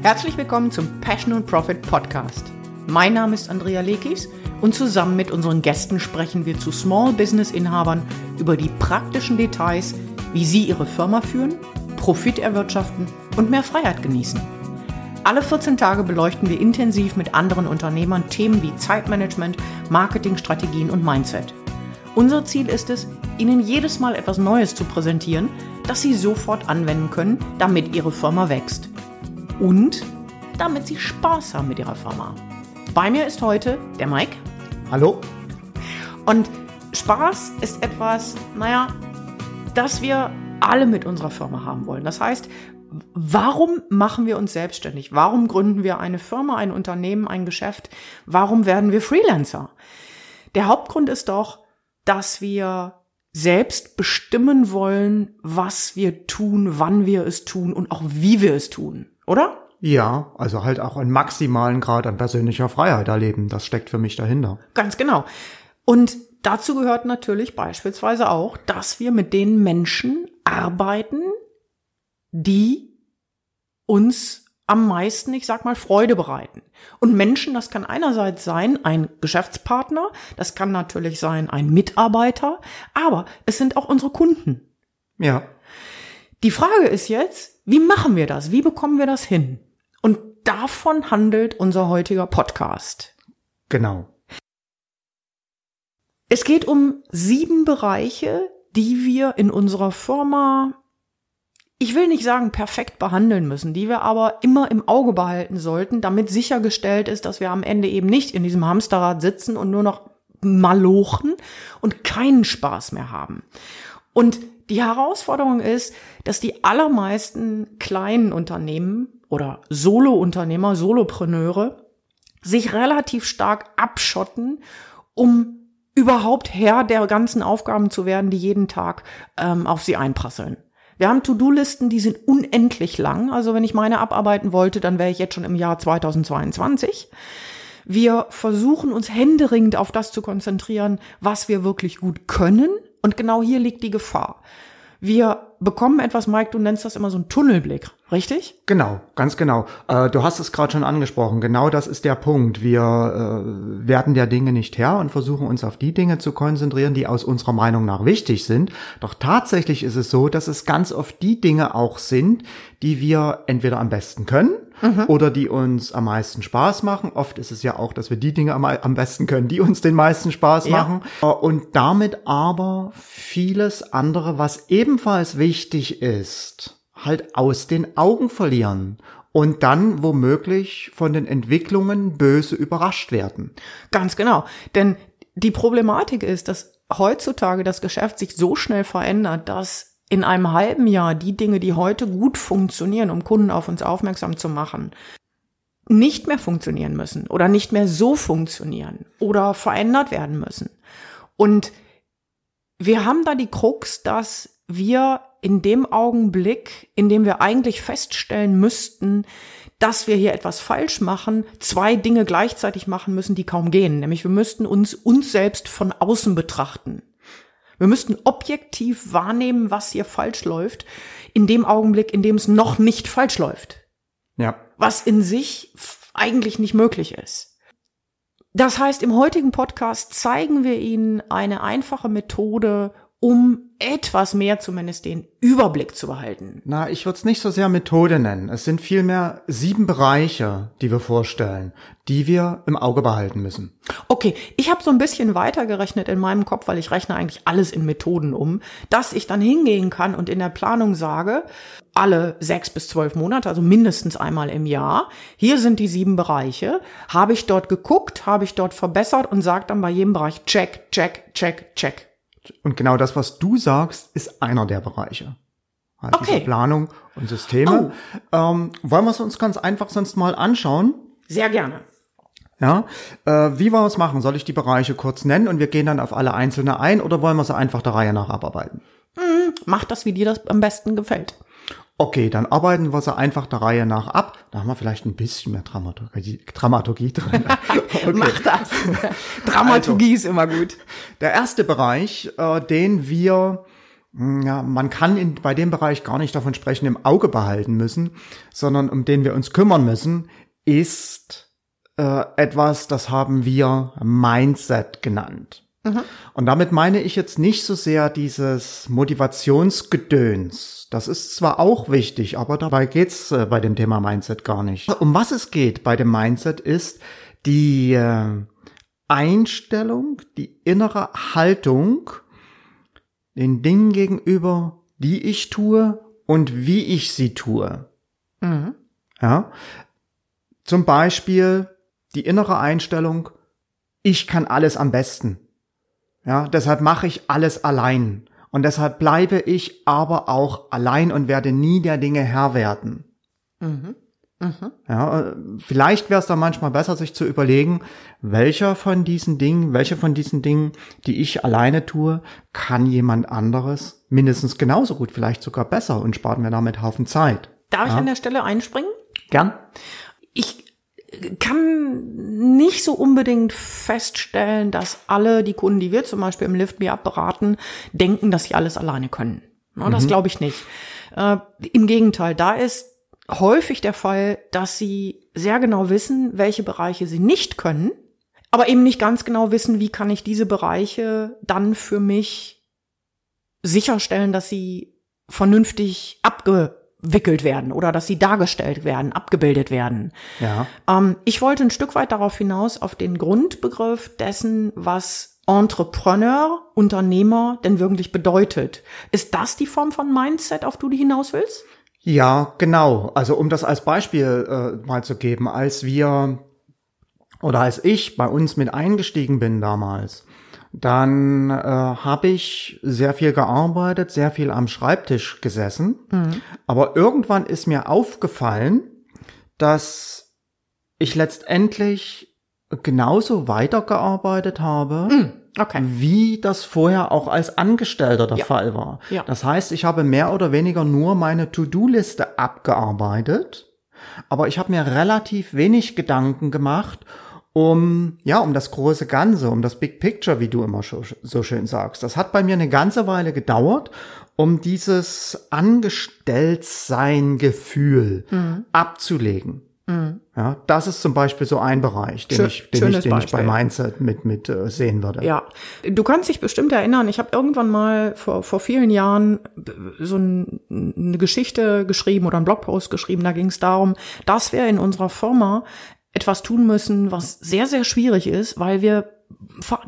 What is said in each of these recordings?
Herzlich willkommen zum Passion and Profit Podcast. Mein Name ist Andrea Lekis und zusammen mit unseren Gästen sprechen wir zu Small Business Inhabern über die praktischen Details, wie sie ihre Firma führen, Profit erwirtschaften und mehr Freiheit genießen. Alle 14 Tage beleuchten wir intensiv mit anderen Unternehmern Themen wie Zeitmanagement, Marketingstrategien und Mindset. Unser Ziel ist es, Ihnen jedes Mal etwas Neues zu präsentieren, das Sie sofort anwenden können, damit Ihre Firma wächst. Und damit Sie Spaß haben mit Ihrer Firma. Bei mir ist heute der Mike. Hallo. Und Spaß ist etwas, naja, das wir alle mit unserer Firma haben wollen. Das heißt, warum machen wir uns selbstständig? Warum gründen wir eine Firma, ein Unternehmen, ein Geschäft? Warum werden wir Freelancer? Der Hauptgrund ist doch, dass wir selbst bestimmen wollen, was wir tun, wann wir es tun und auch wie wir es tun, oder? Ja, also halt auch einen maximalen Grad an persönlicher Freiheit erleben. Das steckt für mich dahinter. Ganz genau. Und dazu gehört natürlich beispielsweise auch, dass wir mit den Menschen arbeiten, die uns am meisten, ich sag mal, Freude bereiten. Und Menschen, das kann einerseits sein ein Geschäftspartner, das kann natürlich sein ein Mitarbeiter, aber es sind auch unsere Kunden. Ja. Die Frage ist jetzt, wie machen wir das? Wie bekommen wir das hin? Und davon handelt unser heutiger Podcast. Genau. Es geht um sieben Bereiche, die wir in unserer Firma, ich will nicht sagen perfekt behandeln müssen, die wir aber immer im Auge behalten sollten, damit sichergestellt ist, dass wir am Ende eben nicht in diesem Hamsterrad sitzen und nur noch malochen und keinen Spaß mehr haben. Und die Herausforderung ist, dass die allermeisten kleinen Unternehmen oder Solo-Unternehmer, Solopreneure sich relativ stark abschotten, um überhaupt Herr der ganzen Aufgaben zu werden, die jeden Tag ähm, auf sie einprasseln. Wir haben To-Do-Listen, die sind unendlich lang. Also wenn ich meine abarbeiten wollte, dann wäre ich jetzt schon im Jahr 2022. Wir versuchen uns händeringend auf das zu konzentrieren, was wir wirklich gut können. Und genau hier liegt die Gefahr. Wir bekommen etwas, Mike, du nennst das immer so ein Tunnelblick, richtig? Genau, ganz genau. Äh, du hast es gerade schon angesprochen. Genau das ist der Punkt. Wir äh, werden der Dinge nicht Herr und versuchen uns auf die Dinge zu konzentrieren, die aus unserer Meinung nach wichtig sind. Doch tatsächlich ist es so, dass es ganz oft die Dinge auch sind, die wir entweder am besten können mhm. oder die uns am meisten Spaß machen. Oft ist es ja auch, dass wir die Dinge am, am besten können, die uns den meisten Spaß ja. machen. Und damit aber vieles andere, was ebenfalls wichtig ist, halt aus den Augen verlieren und dann womöglich von den Entwicklungen böse überrascht werden. Ganz genau. Denn die Problematik ist, dass heutzutage das Geschäft sich so schnell verändert, dass in einem halben Jahr die Dinge, die heute gut funktionieren, um Kunden auf uns aufmerksam zu machen, nicht mehr funktionieren müssen oder nicht mehr so funktionieren oder verändert werden müssen. Und wir haben da die Krux, dass wir in dem Augenblick, in dem wir eigentlich feststellen müssten, dass wir hier etwas falsch machen, zwei Dinge gleichzeitig machen müssen, die kaum gehen. Nämlich wir müssten uns uns selbst von außen betrachten. Wir müssten objektiv wahrnehmen, was hier falsch läuft, in dem Augenblick, in dem es noch nicht falsch läuft. Ja. Was in sich eigentlich nicht möglich ist. Das heißt, im heutigen Podcast zeigen wir Ihnen eine einfache Methode, um etwas mehr zumindest den Überblick zu behalten. Na, ich würde es nicht so sehr Methode nennen. Es sind vielmehr sieben Bereiche, die wir vorstellen, die wir im Auge behalten müssen. Okay, ich habe so ein bisschen weitergerechnet in meinem Kopf, weil ich rechne eigentlich alles in Methoden um, dass ich dann hingehen kann und in der Planung sage, alle sechs bis zwölf Monate, also mindestens einmal im Jahr, hier sind die sieben Bereiche, habe ich dort geguckt, habe ich dort verbessert und sage dann bei jedem Bereich check, check, check, check. Und genau das, was du sagst, ist einer der Bereiche. Halt okay. Planung und Systeme. Oh. Ähm, wollen wir es uns ganz einfach sonst mal anschauen? Sehr gerne. Ja, äh, wie wollen wir es machen? Soll ich die Bereiche kurz nennen und wir gehen dann auf alle einzelne ein oder wollen wir sie einfach der Reihe nach abarbeiten? Mm, mach das, wie dir das am besten gefällt. Okay, dann arbeiten wir sie einfach der Reihe nach ab. Da haben wir vielleicht ein bisschen mehr Dramaturgie, Dramaturgie drin. Okay. Mach das. Dramaturgie also, ist immer gut. Der erste Bereich, äh, den wir ja, man kann in, bei dem Bereich gar nicht davon sprechen, im Auge behalten müssen, sondern um den wir uns kümmern müssen, ist äh, etwas, das haben wir Mindset genannt. Mhm. Und damit meine ich jetzt nicht so sehr dieses Motivationsgedöns. Das ist zwar auch wichtig, aber dabei geht's äh, bei dem Thema Mindset gar nicht. Um was es geht bei dem Mindset ist die äh, Einstellung, die innere Haltung den Dingen gegenüber, die ich tue und wie ich sie tue. Mhm. Ja. Zum Beispiel die innere Einstellung, ich kann alles am besten. Ja, deshalb mache ich alles allein. Und deshalb bleibe ich aber auch allein und werde nie der Dinge Herr werden. Mhm. Mhm. Ja, äh, vielleicht wäre es da manchmal besser, sich zu überlegen, welcher von diesen Dingen, welche von diesen Dingen, die ich alleine tue, kann jemand anderes mindestens genauso gut, vielleicht sogar besser und spart mir damit Haufen Zeit. Darf ja? ich an der Stelle einspringen? Gern. Ich kann nicht so unbedingt feststellen, dass alle die Kunden, die wir zum Beispiel im Lift Me Up beraten, denken, dass sie alles alleine können. Na, das mhm. glaube ich nicht. Äh, Im Gegenteil, da ist häufig der Fall, dass sie sehr genau wissen, welche Bereiche sie nicht können, aber eben nicht ganz genau wissen, wie kann ich diese Bereiche dann für mich sicherstellen, dass sie vernünftig abgewickelt werden oder dass sie dargestellt werden, abgebildet werden. Ja. Ähm, ich wollte ein Stück weit darauf hinaus, auf den Grundbegriff dessen, was Entrepreneur, Unternehmer denn wirklich bedeutet. Ist das die Form von Mindset, auf die du hinaus willst? Ja, genau. Also um das als Beispiel äh, mal zu geben, als wir oder als ich bei uns mit eingestiegen bin damals, dann äh, habe ich sehr viel gearbeitet, sehr viel am Schreibtisch gesessen. Mhm. Aber irgendwann ist mir aufgefallen, dass ich letztendlich genauso weitergearbeitet habe. Mhm Okay. Wie das vorher auch als Angestellter der ja. Fall war. Ja. Das heißt, ich habe mehr oder weniger nur meine To-Do-Liste abgearbeitet, aber ich habe mir relativ wenig Gedanken gemacht, um, ja, um das große Ganze, um das Big Picture, wie du immer so, so schön sagst. Das hat bei mir eine ganze Weile gedauert, um dieses Angestelltsein-Gefühl mhm. abzulegen. Mhm. Ja, das ist zum Beispiel so ein Bereich, den Schön, ich, den ich, den ich bei Mindset mit, mit äh, sehen würde. Ja, du kannst dich bestimmt erinnern, ich habe irgendwann mal vor, vor vielen Jahren so ein, eine Geschichte geschrieben oder einen Blogpost geschrieben, da ging es darum, dass wir in unserer Firma etwas tun müssen, was sehr, sehr schwierig ist, weil wir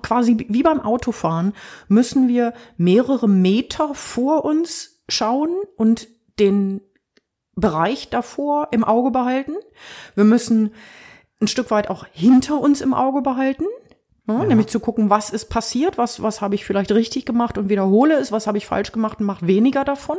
quasi wie beim Autofahren müssen wir mehrere Meter vor uns schauen und den Bereich davor im Auge behalten. Wir müssen ein Stück weit auch hinter uns im Auge behalten. Ja, ja. Nämlich zu gucken, was ist passiert, was, was habe ich vielleicht richtig gemacht und wiederhole es, was habe ich falsch gemacht und mache weniger davon.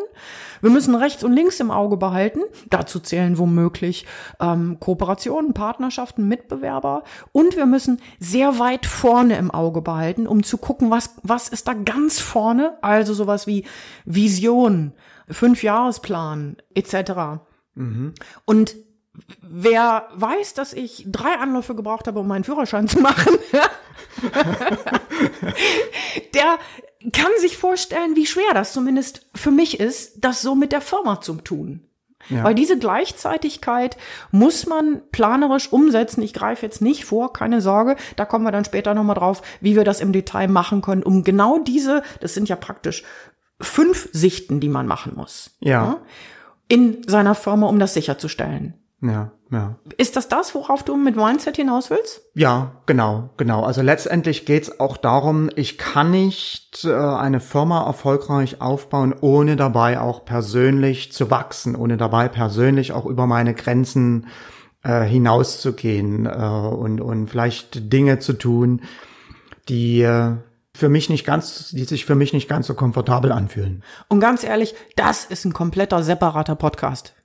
Wir müssen rechts und links im Auge behalten. Dazu zählen womöglich ähm, Kooperationen, Partnerschaften, Mitbewerber. Und wir müssen sehr weit vorne im Auge behalten, um zu gucken, was, was ist da ganz vorne. Also sowas wie Vision, Fünfjahresplan etc. Mhm. Und wer weiß, dass ich drei Anläufe gebraucht habe, um meinen Führerschein zu machen, der kann sich vorstellen, wie schwer das zumindest für mich ist, das so mit der Firma zu tun. Ja. Weil diese Gleichzeitigkeit muss man planerisch umsetzen. Ich greife jetzt nicht vor, keine Sorge. Da kommen wir dann später nochmal drauf, wie wir das im Detail machen können, um genau diese, das sind ja praktisch fünf Sichten, die man machen muss. Ja. ja in seiner Firma, um das sicherzustellen. Ja, ja. Ist das das, worauf du mit Mindset hinaus willst? Ja, genau, genau. Also letztendlich geht's auch darum, ich kann nicht äh, eine Firma erfolgreich aufbauen, ohne dabei auch persönlich zu wachsen, ohne dabei persönlich auch über meine Grenzen äh, hinauszugehen äh, und, und vielleicht Dinge zu tun, die äh, für mich nicht ganz, die sich für mich nicht ganz so komfortabel anfühlen. Und ganz ehrlich, das ist ein kompletter separater Podcast.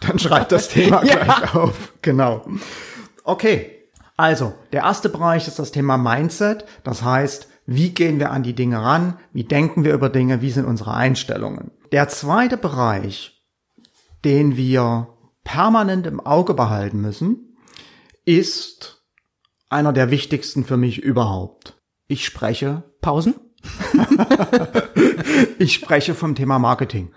Dann schreibt das Thema gleich ja. auf. Genau. Okay. Also, der erste Bereich ist das Thema Mindset. Das heißt, wie gehen wir an die Dinge ran? Wie denken wir über Dinge? Wie sind unsere Einstellungen? Der zweite Bereich, den wir permanent im Auge behalten müssen, ist einer der wichtigsten für mich überhaupt. Ich spreche Pausen ich spreche vom Thema Marketing.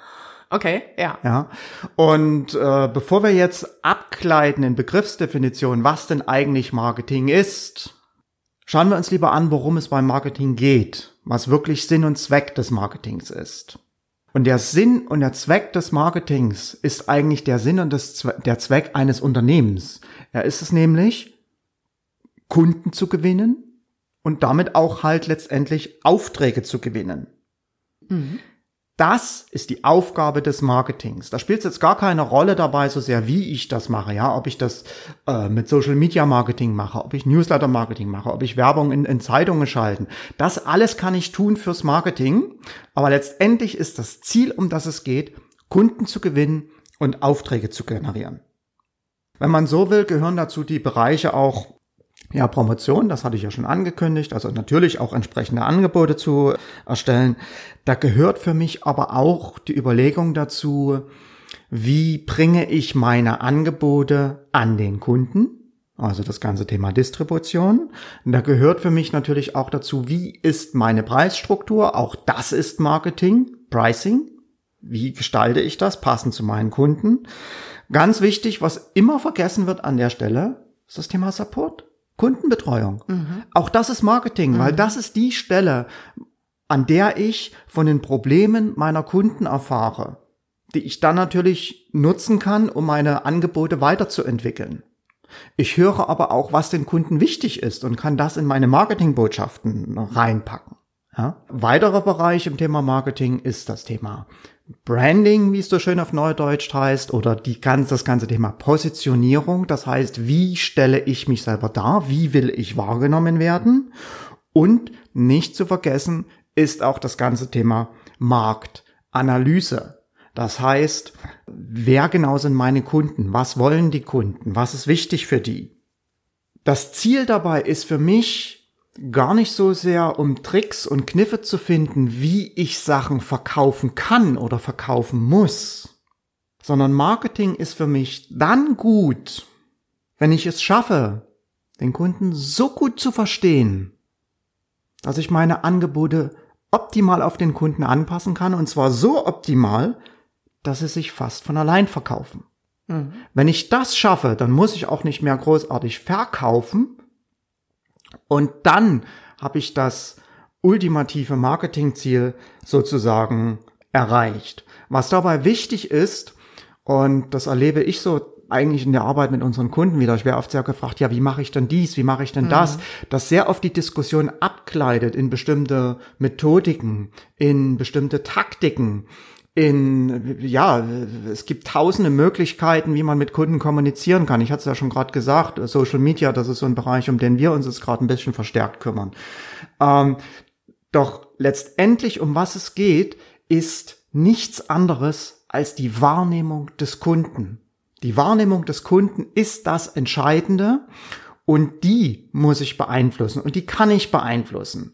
Okay, ja. Ja. Und äh, bevor wir jetzt abgleiten in Begriffsdefinitionen, was denn eigentlich Marketing ist, schauen wir uns lieber an, worum es beim Marketing geht, was wirklich Sinn und Zweck des Marketings ist. Und der Sinn und der Zweck des Marketings ist eigentlich der Sinn und Zwe der Zweck eines Unternehmens. Er ist es nämlich, Kunden zu gewinnen und damit auch halt letztendlich Aufträge zu gewinnen. Mhm. Das ist die Aufgabe des Marketings. Da spielt es jetzt gar keine Rolle dabei, so sehr wie ich das mache, ja, ob ich das äh, mit Social Media Marketing mache, ob ich Newsletter Marketing mache, ob ich Werbung in, in Zeitungen schalten. Das alles kann ich tun fürs Marketing, aber letztendlich ist das Ziel, um das es geht, Kunden zu gewinnen und Aufträge zu generieren. Wenn man so will, gehören dazu die Bereiche auch ja, Promotion, das hatte ich ja schon angekündigt, also natürlich auch entsprechende Angebote zu erstellen. Da gehört für mich aber auch die Überlegung dazu, wie bringe ich meine Angebote an den Kunden? Also das ganze Thema Distribution. Da gehört für mich natürlich auch dazu, wie ist meine Preisstruktur? Auch das ist Marketing, Pricing. Wie gestalte ich das passend zu meinen Kunden? Ganz wichtig, was immer vergessen wird an der Stelle, ist das Thema Support. Kundenbetreuung. Mhm. Auch das ist Marketing, mhm. weil das ist die Stelle, an der ich von den Problemen meiner Kunden erfahre, die ich dann natürlich nutzen kann, um meine Angebote weiterzuentwickeln. Ich höre aber auch, was den Kunden wichtig ist und kann das in meine Marketingbotschaften reinpacken. Ja? Weiterer Bereich im Thema Marketing ist das Thema Branding, wie es so schön auf Neudeutsch heißt, oder die ganz, das ganze Thema Positionierung. Das heißt, wie stelle ich mich selber dar? Wie will ich wahrgenommen werden? Und nicht zu vergessen ist auch das ganze Thema Marktanalyse. Das heißt, wer genau sind meine Kunden? Was wollen die Kunden? Was ist wichtig für die? Das Ziel dabei ist für mich, gar nicht so sehr um Tricks und Kniffe zu finden, wie ich Sachen verkaufen kann oder verkaufen muss, sondern Marketing ist für mich dann gut, wenn ich es schaffe, den Kunden so gut zu verstehen, dass ich meine Angebote optimal auf den Kunden anpassen kann und zwar so optimal, dass sie sich fast von allein verkaufen. Mhm. Wenn ich das schaffe, dann muss ich auch nicht mehr großartig verkaufen, und dann habe ich das ultimative Marketingziel sozusagen erreicht. Was dabei wichtig ist, und das erlebe ich so eigentlich in der Arbeit mit unseren Kunden wieder. Ich werde oft sehr gefragt, ja, wie mache ich denn dies, wie mache ich denn mhm. das? Das sehr oft die Diskussion abkleidet in bestimmte Methodiken, in bestimmte Taktiken, in, ja, es gibt tausende Möglichkeiten, wie man mit Kunden kommunizieren kann. Ich hatte es ja schon gerade gesagt, Social Media, das ist so ein Bereich, um den wir uns jetzt gerade ein bisschen verstärkt kümmern. Ähm, doch letztendlich, um was es geht, ist nichts anderes als die Wahrnehmung des Kunden. Die Wahrnehmung des Kunden ist das Entscheidende und die muss ich beeinflussen und die kann ich beeinflussen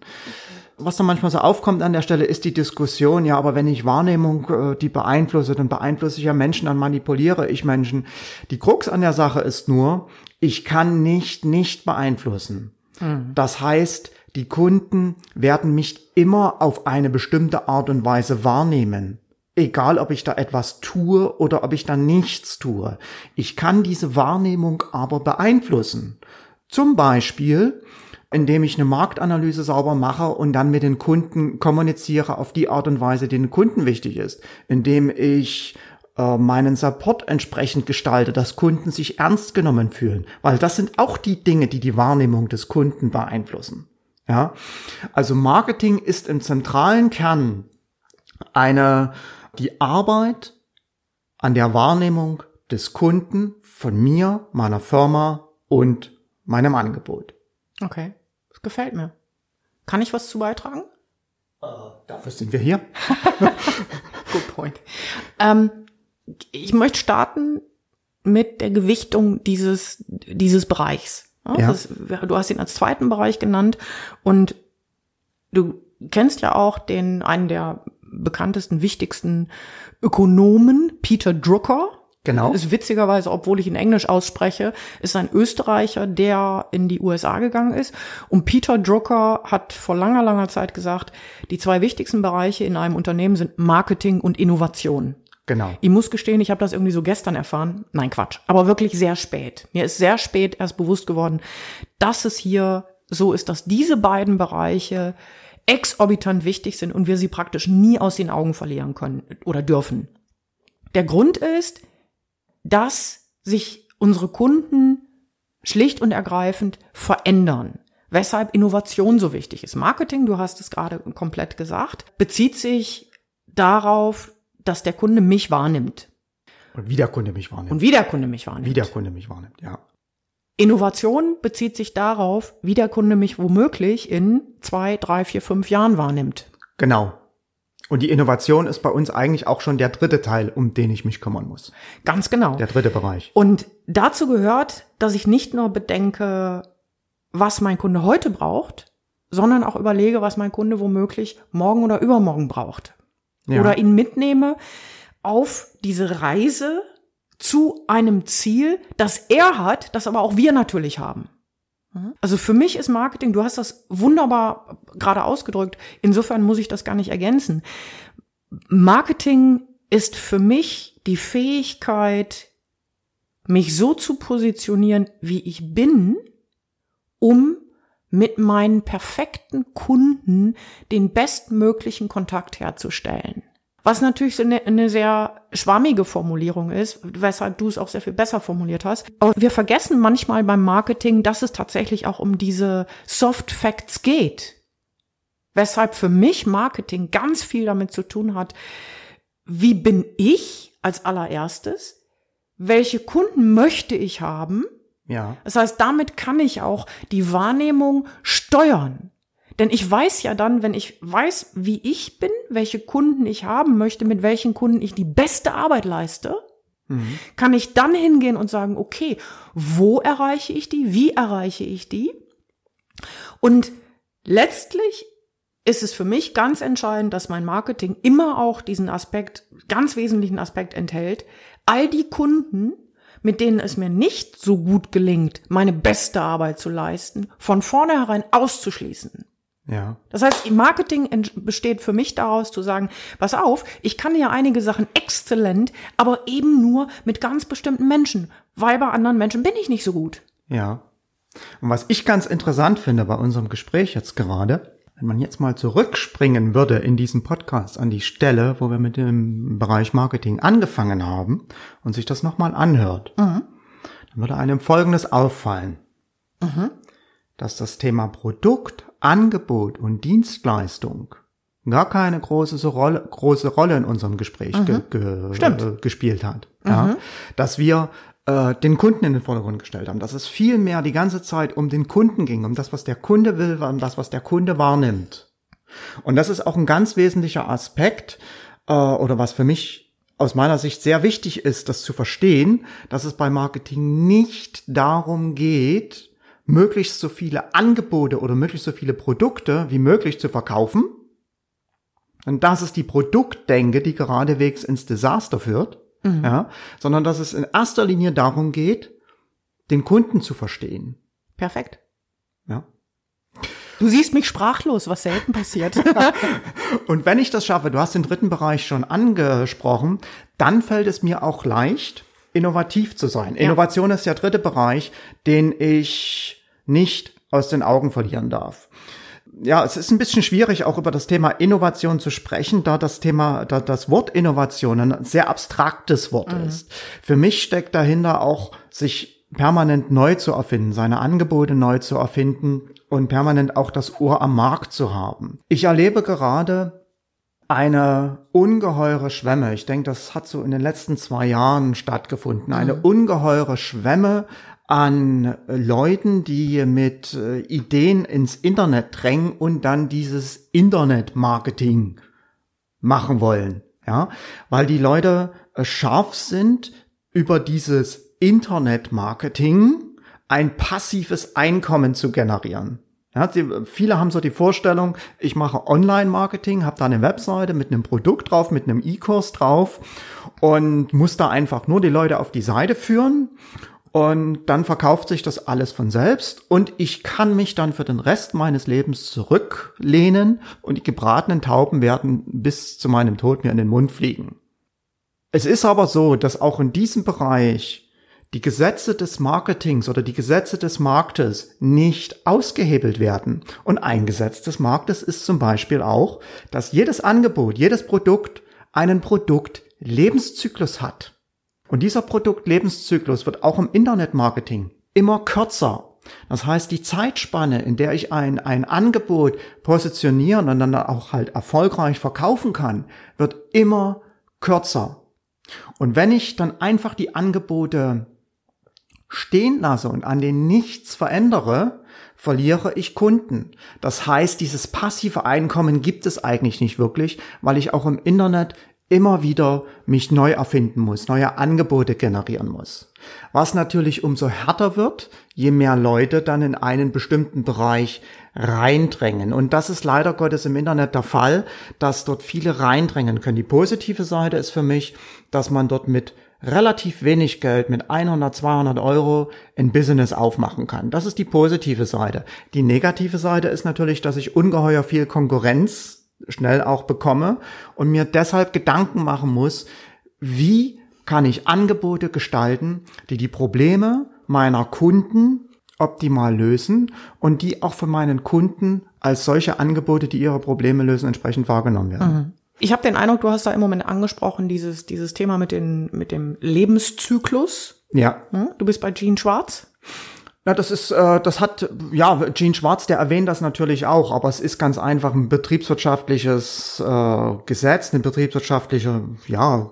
was da manchmal so aufkommt an der Stelle, ist die Diskussion, ja, aber wenn ich Wahrnehmung äh, die beeinflusse, dann beeinflusse ich ja Menschen, dann manipuliere ich Menschen. Die Krux an der Sache ist nur, ich kann nicht nicht beeinflussen. Mhm. Das heißt, die Kunden werden mich immer auf eine bestimmte Art und Weise wahrnehmen. Egal, ob ich da etwas tue oder ob ich da nichts tue. Ich kann diese Wahrnehmung aber beeinflussen. Zum Beispiel, indem ich eine Marktanalyse sauber mache und dann mit den Kunden kommuniziere auf die Art und Weise, die den Kunden wichtig ist, indem ich äh, meinen Support entsprechend gestalte, dass Kunden sich ernst genommen fühlen, weil das sind auch die Dinge, die die Wahrnehmung des Kunden beeinflussen. Ja, also Marketing ist im zentralen Kern eine die Arbeit an der Wahrnehmung des Kunden von mir, meiner Firma und meinem Angebot. Okay gefällt mir. Kann ich was zu beitragen? Uh, dafür sind wir hier. Good point. Ähm, ich möchte starten mit der Gewichtung dieses, dieses Bereichs. Ja. Das, du hast ihn als zweiten Bereich genannt und du kennst ja auch den, einen der bekanntesten, wichtigsten Ökonomen, Peter Drucker. Genau. Ist witzigerweise, obwohl ich in Englisch ausspreche, ist ein Österreicher, der in die USA gegangen ist. Und Peter Drucker hat vor langer, langer Zeit gesagt, die zwei wichtigsten Bereiche in einem Unternehmen sind Marketing und Innovation. Genau. Ich muss gestehen, ich habe das irgendwie so gestern erfahren. Nein, Quatsch. Aber wirklich sehr spät. Mir ist sehr spät erst bewusst geworden, dass es hier so ist, dass diese beiden Bereiche exorbitant wichtig sind und wir sie praktisch nie aus den Augen verlieren können oder dürfen. Der Grund ist, dass sich unsere Kunden schlicht und ergreifend verändern. Weshalb Innovation so wichtig ist. Marketing, du hast es gerade komplett gesagt, bezieht sich darauf, dass der Kunde mich wahrnimmt. Und wie der Kunde mich wahrnimmt. Und wie der Kunde mich wahrnimmt. Wie der Kunde mich wahrnimmt, ja. Innovation bezieht sich darauf, wie der Kunde mich womöglich in zwei, drei, vier, fünf Jahren wahrnimmt. Genau. Und die Innovation ist bei uns eigentlich auch schon der dritte Teil, um den ich mich kümmern muss. Ganz genau. Der dritte Bereich. Und dazu gehört, dass ich nicht nur bedenke, was mein Kunde heute braucht, sondern auch überlege, was mein Kunde womöglich morgen oder übermorgen braucht. Ja. Oder ihn mitnehme auf diese Reise zu einem Ziel, das er hat, das aber auch wir natürlich haben. Also für mich ist Marketing, du hast das wunderbar gerade ausgedrückt, insofern muss ich das gar nicht ergänzen. Marketing ist für mich die Fähigkeit, mich so zu positionieren, wie ich bin, um mit meinen perfekten Kunden den bestmöglichen Kontakt herzustellen. Was natürlich so eine, eine sehr schwammige Formulierung ist, weshalb du es auch sehr viel besser formuliert hast. Aber wir vergessen manchmal beim Marketing, dass es tatsächlich auch um diese Soft Facts geht. Weshalb für mich Marketing ganz viel damit zu tun hat, wie bin ich als allererstes? Welche Kunden möchte ich haben? Ja. Das heißt, damit kann ich auch die Wahrnehmung steuern. Denn ich weiß ja dann, wenn ich weiß, wie ich bin, welche Kunden ich haben möchte, mit welchen Kunden ich die beste Arbeit leiste, mhm. kann ich dann hingehen und sagen, okay, wo erreiche ich die? Wie erreiche ich die? Und letztlich ist es für mich ganz entscheidend, dass mein Marketing immer auch diesen Aspekt, ganz wesentlichen Aspekt enthält. All die Kunden, mit denen es mir nicht so gut gelingt, meine beste Arbeit zu leisten, von vornherein auszuschließen. Ja. Das heißt, Marketing besteht für mich daraus zu sagen, pass auf, ich kann ja einige Sachen exzellent, aber eben nur mit ganz bestimmten Menschen, weil bei anderen Menschen bin ich nicht so gut. Ja. Und was ich ganz interessant finde bei unserem Gespräch jetzt gerade, wenn man jetzt mal zurückspringen würde in diesem Podcast an die Stelle, wo wir mit dem Bereich Marketing angefangen haben und sich das nochmal anhört, mhm. dann würde einem Folgendes auffallen, mhm. dass das Thema Produkt Angebot und Dienstleistung gar keine große Rolle, große Rolle in unserem Gespräch mhm. ge, ge, äh, gespielt hat. Mhm. Ja, dass wir äh, den Kunden in den Vordergrund gestellt haben, dass es viel mehr die ganze Zeit um den Kunden ging, um das, was der Kunde will, um das, was der Kunde wahrnimmt. Und das ist auch ein ganz wesentlicher Aspekt äh, oder was für mich aus meiner Sicht sehr wichtig ist, das zu verstehen, dass es bei Marketing nicht darum geht, möglichst so viele Angebote oder möglichst so viele Produkte wie möglich zu verkaufen. Und das ist die Produktdenke, die geradewegs ins Desaster führt, mhm. ja, sondern dass es in erster Linie darum geht, den Kunden zu verstehen. Perfekt. Ja. Du siehst mich sprachlos, was selten passiert. Und wenn ich das schaffe, du hast den dritten Bereich schon angesprochen, dann fällt es mir auch leicht, innovativ zu sein. Ja. Innovation ist der dritte Bereich, den ich nicht aus den Augen verlieren darf. Ja, es ist ein bisschen schwierig, auch über das Thema Innovation zu sprechen, da das Thema, da das Wort Innovation ein sehr abstraktes Wort mhm. ist. Für mich steckt dahinter auch, sich permanent neu zu erfinden, seine Angebote neu zu erfinden und permanent auch das Ohr am Markt zu haben. Ich erlebe gerade eine ungeheure Schwemme. Ich denke, das hat so in den letzten zwei Jahren stattgefunden. Eine mhm. ungeheure Schwemme an Leuten, die mit äh, Ideen ins Internet drängen und dann dieses Internet-Marketing machen wollen. Ja, weil die Leute äh, scharf sind, über dieses Internet-Marketing ein passives Einkommen zu generieren. Ja, die, viele haben so die Vorstellung, ich mache Online-Marketing, habe da eine Webseite mit einem Produkt drauf, mit einem E-Kurs drauf und muss da einfach nur die Leute auf die Seite führen und dann verkauft sich das alles von selbst und ich kann mich dann für den Rest meines Lebens zurücklehnen und die gebratenen Tauben werden bis zu meinem Tod mir in den Mund fliegen. Es ist aber so, dass auch in diesem Bereich die Gesetze des Marketings oder die Gesetze des Marktes nicht ausgehebelt werden. Und ein Gesetz des Marktes ist zum Beispiel auch, dass jedes Angebot, jedes Produkt einen Produktlebenszyklus hat. Und dieser Produktlebenszyklus wird auch im Internetmarketing immer kürzer. Das heißt, die Zeitspanne, in der ich ein, ein Angebot positionieren und dann auch halt erfolgreich verkaufen kann, wird immer kürzer. Und wenn ich dann einfach die Angebote stehen lasse und an denen nichts verändere, verliere ich Kunden. Das heißt, dieses passive Einkommen gibt es eigentlich nicht wirklich, weil ich auch im Internet immer wieder mich neu erfinden muss, neue Angebote generieren muss. Was natürlich umso härter wird, je mehr Leute dann in einen bestimmten Bereich reindrängen. Und das ist leider Gottes im Internet der Fall, dass dort viele reindrängen können. Die positive Seite ist für mich, dass man dort mit relativ wenig Geld mit 100, 200 Euro ein Business aufmachen kann. Das ist die positive Seite. Die negative Seite ist natürlich, dass ich ungeheuer viel Konkurrenz schnell auch bekomme und mir deshalb Gedanken machen muss, wie kann ich Angebote gestalten, die die Probleme meiner Kunden optimal lösen und die auch von meinen Kunden als solche Angebote, die ihre Probleme lösen, entsprechend wahrgenommen werden. Mhm. Ich habe den Eindruck, du hast da im Moment angesprochen, dieses, dieses Thema mit, den, mit dem Lebenszyklus. Ja. Hm? Du bist bei Gene Schwarz. Na, das ist, äh, das hat, ja, Gene Schwarz, der erwähnt das natürlich auch, aber es ist ganz einfach ein betriebswirtschaftliches äh, Gesetz, eine betriebswirtschaftliche, ja,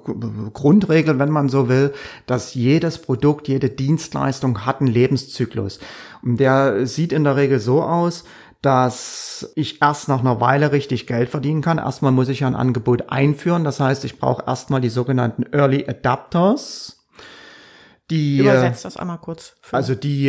Grundregel, wenn man so will, dass jedes Produkt, jede Dienstleistung hat einen Lebenszyklus. Und der sieht in der Regel so aus, dass ich erst nach einer Weile richtig Geld verdienen kann. Erstmal muss ich ja ein Angebot einführen. Das heißt, ich brauche erstmal die sogenannten Early Adapters. Die, Übersetzt das einmal kurz. Also die,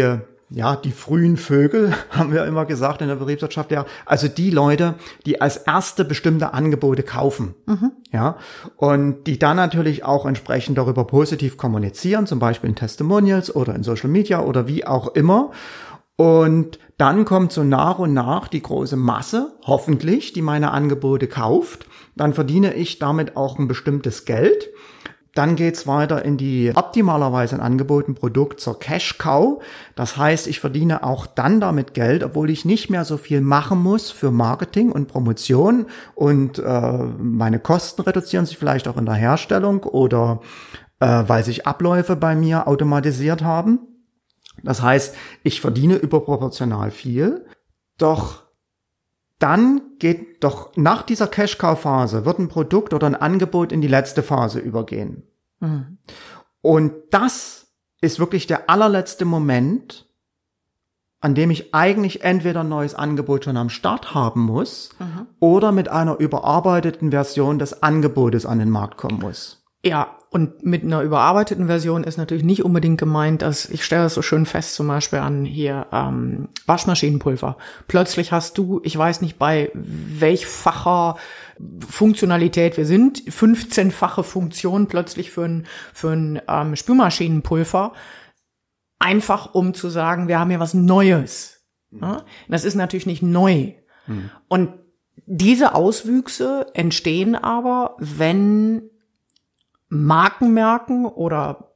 ja, die frühen Vögel, haben wir immer gesagt in der Betriebswirtschaft, ja. Also die Leute, die als erste bestimmte Angebote kaufen, mhm. ja. Und die dann natürlich auch entsprechend darüber positiv kommunizieren, zum Beispiel in Testimonials oder in Social Media oder wie auch immer. Und dann kommt so nach und nach die große Masse, hoffentlich, die meine Angebote kauft. Dann verdiene ich damit auch ein bestimmtes Geld. Dann geht's weiter in die optimalerweise ein Angeboten Produkt zur Cash Cow. Das heißt, ich verdiene auch dann damit Geld, obwohl ich nicht mehr so viel machen muss für Marketing und Promotion und äh, meine Kosten reduzieren sich vielleicht auch in der Herstellung oder äh, weil sich Abläufe bei mir automatisiert haben. Das heißt, ich verdiene überproportional viel, doch dann geht doch nach dieser Cash-Cow-Phase wird ein Produkt oder ein Angebot in die letzte Phase übergehen. Mhm. Und das ist wirklich der allerletzte Moment, an dem ich eigentlich entweder ein neues Angebot schon am Start haben muss mhm. oder mit einer überarbeiteten Version des Angebotes an den Markt kommen muss. Ja, und mit einer überarbeiteten Version ist natürlich nicht unbedingt gemeint, dass ich stelle das so schön fest, zum Beispiel an hier ähm, Waschmaschinenpulver. Plötzlich hast du, ich weiß nicht bei welchfacher Funktionalität wir sind, 15-fache Funktion plötzlich für ein, für ein ähm, Spülmaschinenpulver, einfach um zu sagen, wir haben hier was Neues. Ja? Das ist natürlich nicht neu. Mhm. Und diese Auswüchse entstehen aber, wenn Markenmerken oder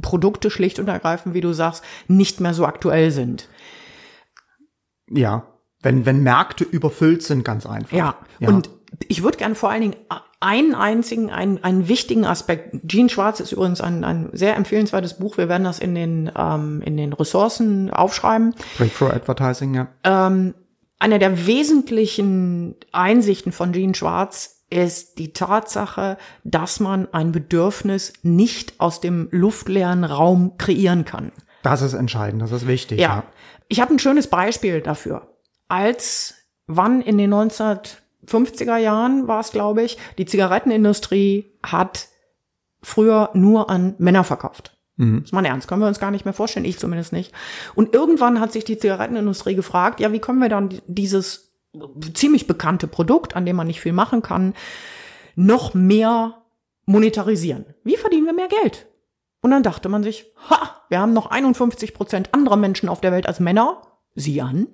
Produkte schlicht und ergreifend, wie du sagst, nicht mehr so aktuell sind. Ja, wenn, wenn Märkte überfüllt sind, ganz einfach. Ja, ja. und ich würde gerne vor allen Dingen einen einzigen, einen, einen wichtigen Aspekt. Jean Schwarz ist übrigens ein, ein sehr empfehlenswertes Buch. Wir werden das in den, ähm, in den Ressourcen aufschreiben. Breakthrough Advertising, ja. Ähm, einer der wesentlichen Einsichten von Jean Schwarz ist die Tatsache, dass man ein Bedürfnis nicht aus dem luftleeren Raum kreieren kann. Das ist entscheidend, das ist wichtig. Ja. ja. Ich habe ein schönes Beispiel dafür. Als wann in den 1950er Jahren war es, glaube ich, die Zigarettenindustrie hat früher nur an Männer verkauft. Mhm. Ist mal ernst, können wir uns gar nicht mehr vorstellen, ich zumindest nicht. Und irgendwann hat sich die Zigarettenindustrie gefragt, ja, wie können wir dann dieses ziemlich bekannte Produkt, an dem man nicht viel machen kann, noch mehr monetarisieren? Wie verdienen wir mehr Geld? Und dann dachte man sich, ha, wir haben noch 51 Prozent anderer Menschen auf der Welt als Männer. Sie an.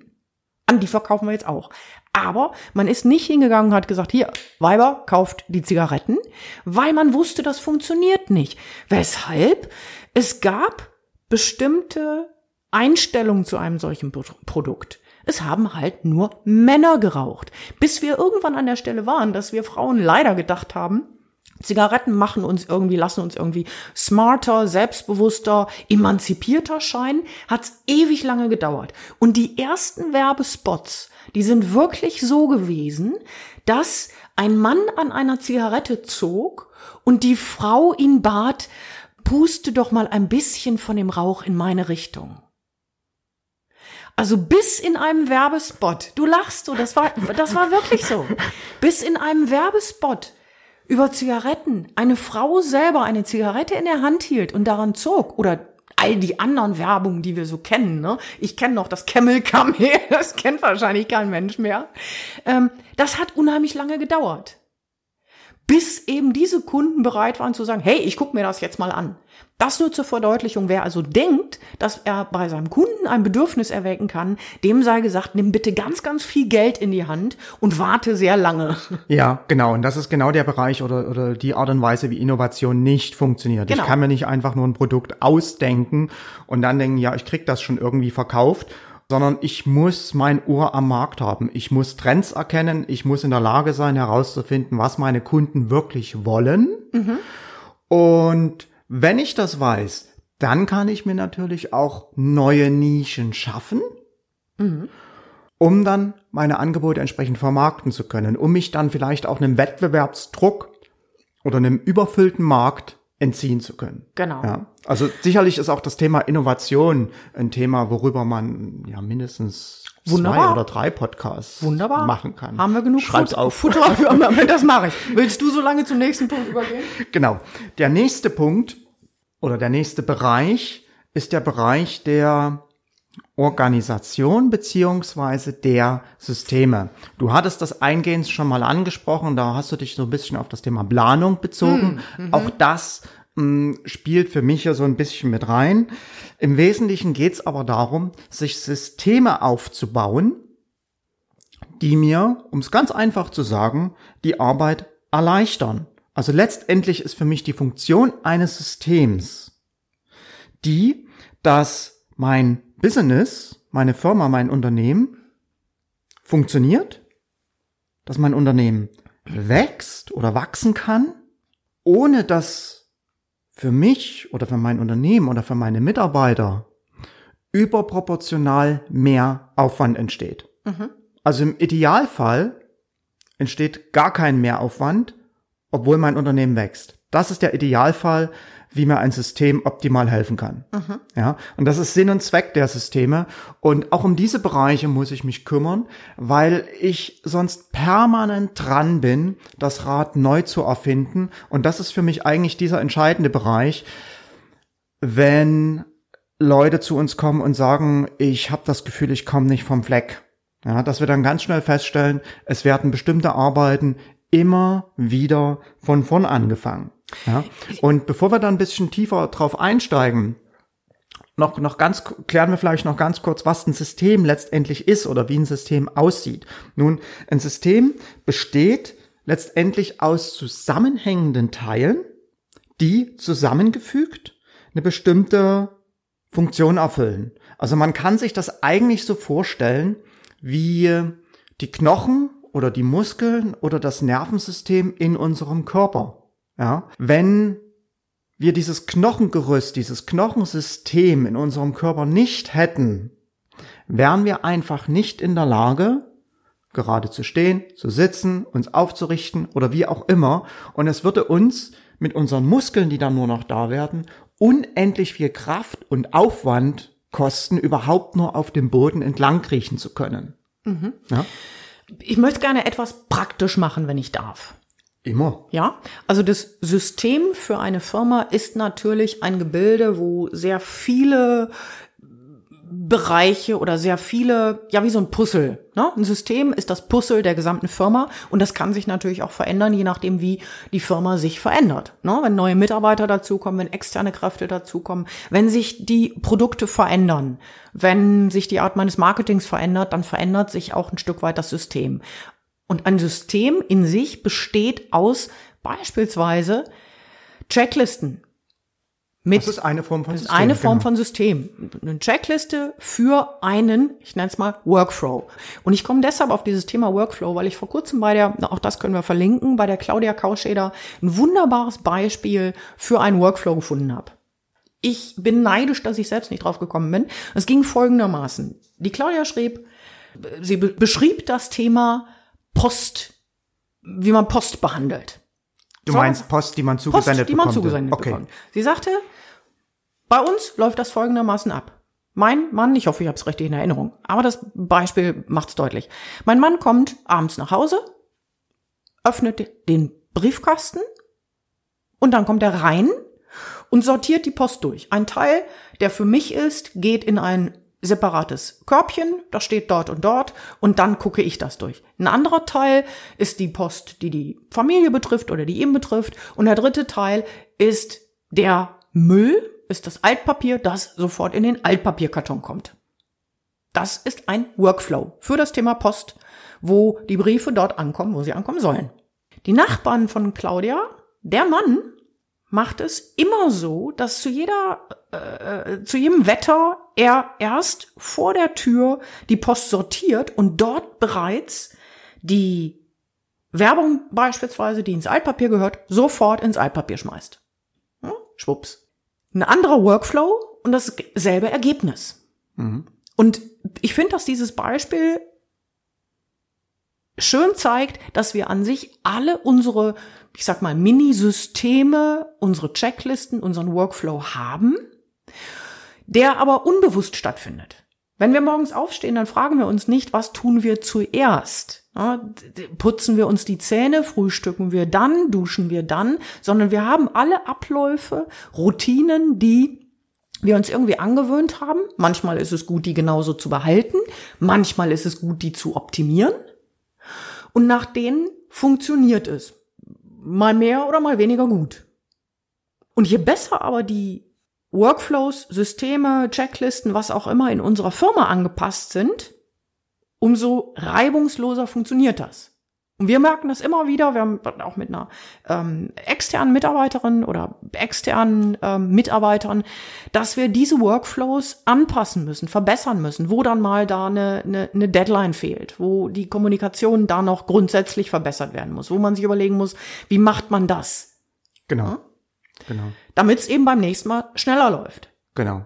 An die verkaufen wir jetzt auch. Aber man ist nicht hingegangen und hat gesagt, hier, Weiber, kauft die Zigaretten, weil man wusste, das funktioniert nicht. Weshalb? Es gab bestimmte Einstellungen zu einem solchen Produkt. Es haben halt nur Männer geraucht. Bis wir irgendwann an der Stelle waren, dass wir Frauen leider gedacht haben, Zigaretten machen uns irgendwie, lassen uns irgendwie smarter, selbstbewusster, emanzipierter scheinen, hat's ewig lange gedauert. Und die ersten Werbespots, die sind wirklich so gewesen, dass ein Mann an einer Zigarette zog und die Frau ihn bat, puste doch mal ein bisschen von dem Rauch in meine Richtung. Also bis in einem Werbespot, du lachst so, das war, das war wirklich so. Bis in einem Werbespot über Zigaretten eine Frau selber eine Zigarette in der Hand hielt und daran zog oder all die anderen Werbungen, die wir so kennen. Ne? Ich kenne noch das Camel Come das kennt wahrscheinlich kein Mensch mehr. Ähm, das hat unheimlich lange gedauert bis eben diese Kunden bereit waren zu sagen, hey, ich gucke mir das jetzt mal an. Das nur zur Verdeutlichung, wer also denkt, dass er bei seinem Kunden ein Bedürfnis erwecken kann, dem sei gesagt, nimm bitte ganz, ganz viel Geld in die Hand und warte sehr lange. Ja, genau. Und das ist genau der Bereich oder, oder die Art und Weise, wie Innovation nicht funktioniert. Genau. Ich kann mir nicht einfach nur ein Produkt ausdenken und dann denken, ja, ich krieg das schon irgendwie verkauft sondern ich muss mein Ohr am Markt haben. Ich muss Trends erkennen. Ich muss in der Lage sein, herauszufinden, was meine Kunden wirklich wollen. Mhm. Und wenn ich das weiß, dann kann ich mir natürlich auch neue Nischen schaffen, mhm. um dann meine Angebote entsprechend vermarkten zu können, um mich dann vielleicht auch einem Wettbewerbsdruck oder einem überfüllten Markt entziehen zu können. Genau. Ja. Also sicherlich ist auch das Thema Innovation ein Thema, worüber man ja mindestens Wunderbar. zwei oder drei Podcasts Wunderbar. machen kann. Haben wir genug Schreib's Futter, auf. Futter? das mache ich. Willst du so lange zum nächsten Punkt übergehen? Genau. Der nächste Punkt oder der nächste Bereich ist der Bereich der Organisation beziehungsweise der Systeme. Du hattest das eingehend schon mal angesprochen, da hast du dich so ein bisschen auf das Thema Planung bezogen. Hm, mhm. Auch das mh, hm, spielt für mich ja so ein bisschen mit rein. Im Wesentlichen geht es aber darum, sich Systeme aufzubauen, die mir, um es ganz einfach zu sagen, die Arbeit erleichtern. Also letztendlich ist für mich die Funktion eines Systems die, dass mein Business, meine Firma, mein Unternehmen funktioniert, dass mein Unternehmen wächst oder wachsen kann, ohne dass für mich oder für mein Unternehmen oder für meine Mitarbeiter überproportional mehr Aufwand entsteht. Mhm. Also im Idealfall entsteht gar kein Mehraufwand, obwohl mein Unternehmen wächst. Das ist der Idealfall, wie mir ein System optimal helfen kann. Mhm. Ja, und das ist Sinn und Zweck der Systeme. Und auch um diese Bereiche muss ich mich kümmern, weil ich sonst permanent dran bin, das Rad neu zu erfinden. Und das ist für mich eigentlich dieser entscheidende Bereich, wenn Leute zu uns kommen und sagen, ich habe das Gefühl, ich komme nicht vom Fleck. Ja, dass wir dann ganz schnell feststellen, es werden bestimmte Arbeiten immer wieder von vorn angefangen. Ja? Und bevor wir dann ein bisschen tiefer drauf einsteigen, noch, noch ganz, klären wir vielleicht noch ganz kurz, was ein System letztendlich ist oder wie ein System aussieht. Nun, ein System besteht letztendlich aus zusammenhängenden Teilen, die zusammengefügt eine bestimmte Funktion erfüllen. Also man kann sich das eigentlich so vorstellen, wie die Knochen oder die Muskeln oder das Nervensystem in unserem Körper. Ja, wenn wir dieses Knochengerüst, dieses Knochensystem in unserem Körper nicht hätten, wären wir einfach nicht in der Lage, gerade zu stehen, zu sitzen, uns aufzurichten oder wie auch immer. Und es würde uns mit unseren Muskeln, die dann nur noch da werden, unendlich viel Kraft und Aufwand kosten, überhaupt nur auf dem Boden entlang kriechen zu können. Mhm. Ja? Ich möchte gerne etwas praktisch machen, wenn ich darf. Immer. Ja, also das System für eine Firma ist natürlich ein Gebilde, wo sehr viele Bereiche oder sehr viele, ja, wie so ein Puzzle. Ne? Ein System ist das Puzzle der gesamten Firma und das kann sich natürlich auch verändern, je nachdem, wie die Firma sich verändert. Ne? Wenn neue Mitarbeiter dazukommen, wenn externe Kräfte dazukommen, wenn sich die Produkte verändern, wenn sich die Art meines Marketings verändert, dann verändert sich auch ein Stück weit das System. Und ein System in sich besteht aus beispielsweise Checklisten, mit, das ist eine Form von System. Das ist eine Form genau. von System. Eine Checkliste für einen, ich nenne es mal Workflow. Und ich komme deshalb auf dieses Thema Workflow, weil ich vor kurzem bei der, auch das können wir verlinken, bei der Claudia Kauscheder ein wunderbares Beispiel für einen Workflow gefunden habe. Ich bin neidisch, dass ich selbst nicht drauf gekommen bin. Es ging folgendermaßen. Die Claudia schrieb, sie beschrieb das Thema Post, wie man Post behandelt. Du meinst Post, die man zugesendet Post, die man zugesendet okay. bekommt. Sie sagte, bei uns läuft das folgendermaßen ab. Mein Mann, ich hoffe, ich habe es richtig in Erinnerung, aber das Beispiel macht's deutlich. Mein Mann kommt abends nach Hause, öffnet den Briefkasten und dann kommt er rein und sortiert die Post durch. Ein Teil, der für mich ist, geht in ein separates Körbchen, das steht dort und dort und dann gucke ich das durch. Ein anderer Teil ist die Post, die die Familie betrifft oder die ihn betrifft und der dritte Teil ist der Müll, ist das Altpapier, das sofort in den Altpapierkarton kommt. Das ist ein Workflow für das Thema Post, wo die Briefe dort ankommen, wo sie ankommen sollen. Die Nachbarn von Claudia, der Mann macht es immer so, dass zu jeder, äh, zu jedem Wetter er erst vor der Tür die Post sortiert und dort bereits die Werbung beispielsweise, die ins Altpapier gehört, sofort ins Altpapier schmeißt. Ja, schwupps. Ein anderer Workflow und dasselbe Ergebnis. Mhm. Und ich finde, dass dieses Beispiel schön zeigt, dass wir an sich alle unsere ich sag mal, Mini-Systeme, unsere Checklisten, unseren Workflow haben, der aber unbewusst stattfindet. Wenn wir morgens aufstehen, dann fragen wir uns nicht, was tun wir zuerst? putzen wir uns die Zähne, frühstücken wir dann, duschen wir dann, sondern wir haben alle Abläufe, Routinen, die wir uns irgendwie angewöhnt haben. Manchmal ist es gut, die genauso zu behalten. Manchmal ist es gut, die zu optimieren. Und nach denen funktioniert es mal mehr oder mal weniger gut. Und je besser aber die Workflows, Systeme, Checklisten, was auch immer in unserer Firma angepasst sind, umso reibungsloser funktioniert das. Und wir merken das immer wieder, wir haben auch mit einer ähm, externen Mitarbeiterin oder externen ähm, Mitarbeitern, dass wir diese Workflows anpassen müssen, verbessern müssen, wo dann mal da eine, eine, eine Deadline fehlt, wo die Kommunikation da noch grundsätzlich verbessert werden muss, wo man sich überlegen muss, wie macht man das? Genau. Ja? Genau. Damit es eben beim nächsten Mal schneller läuft. Genau.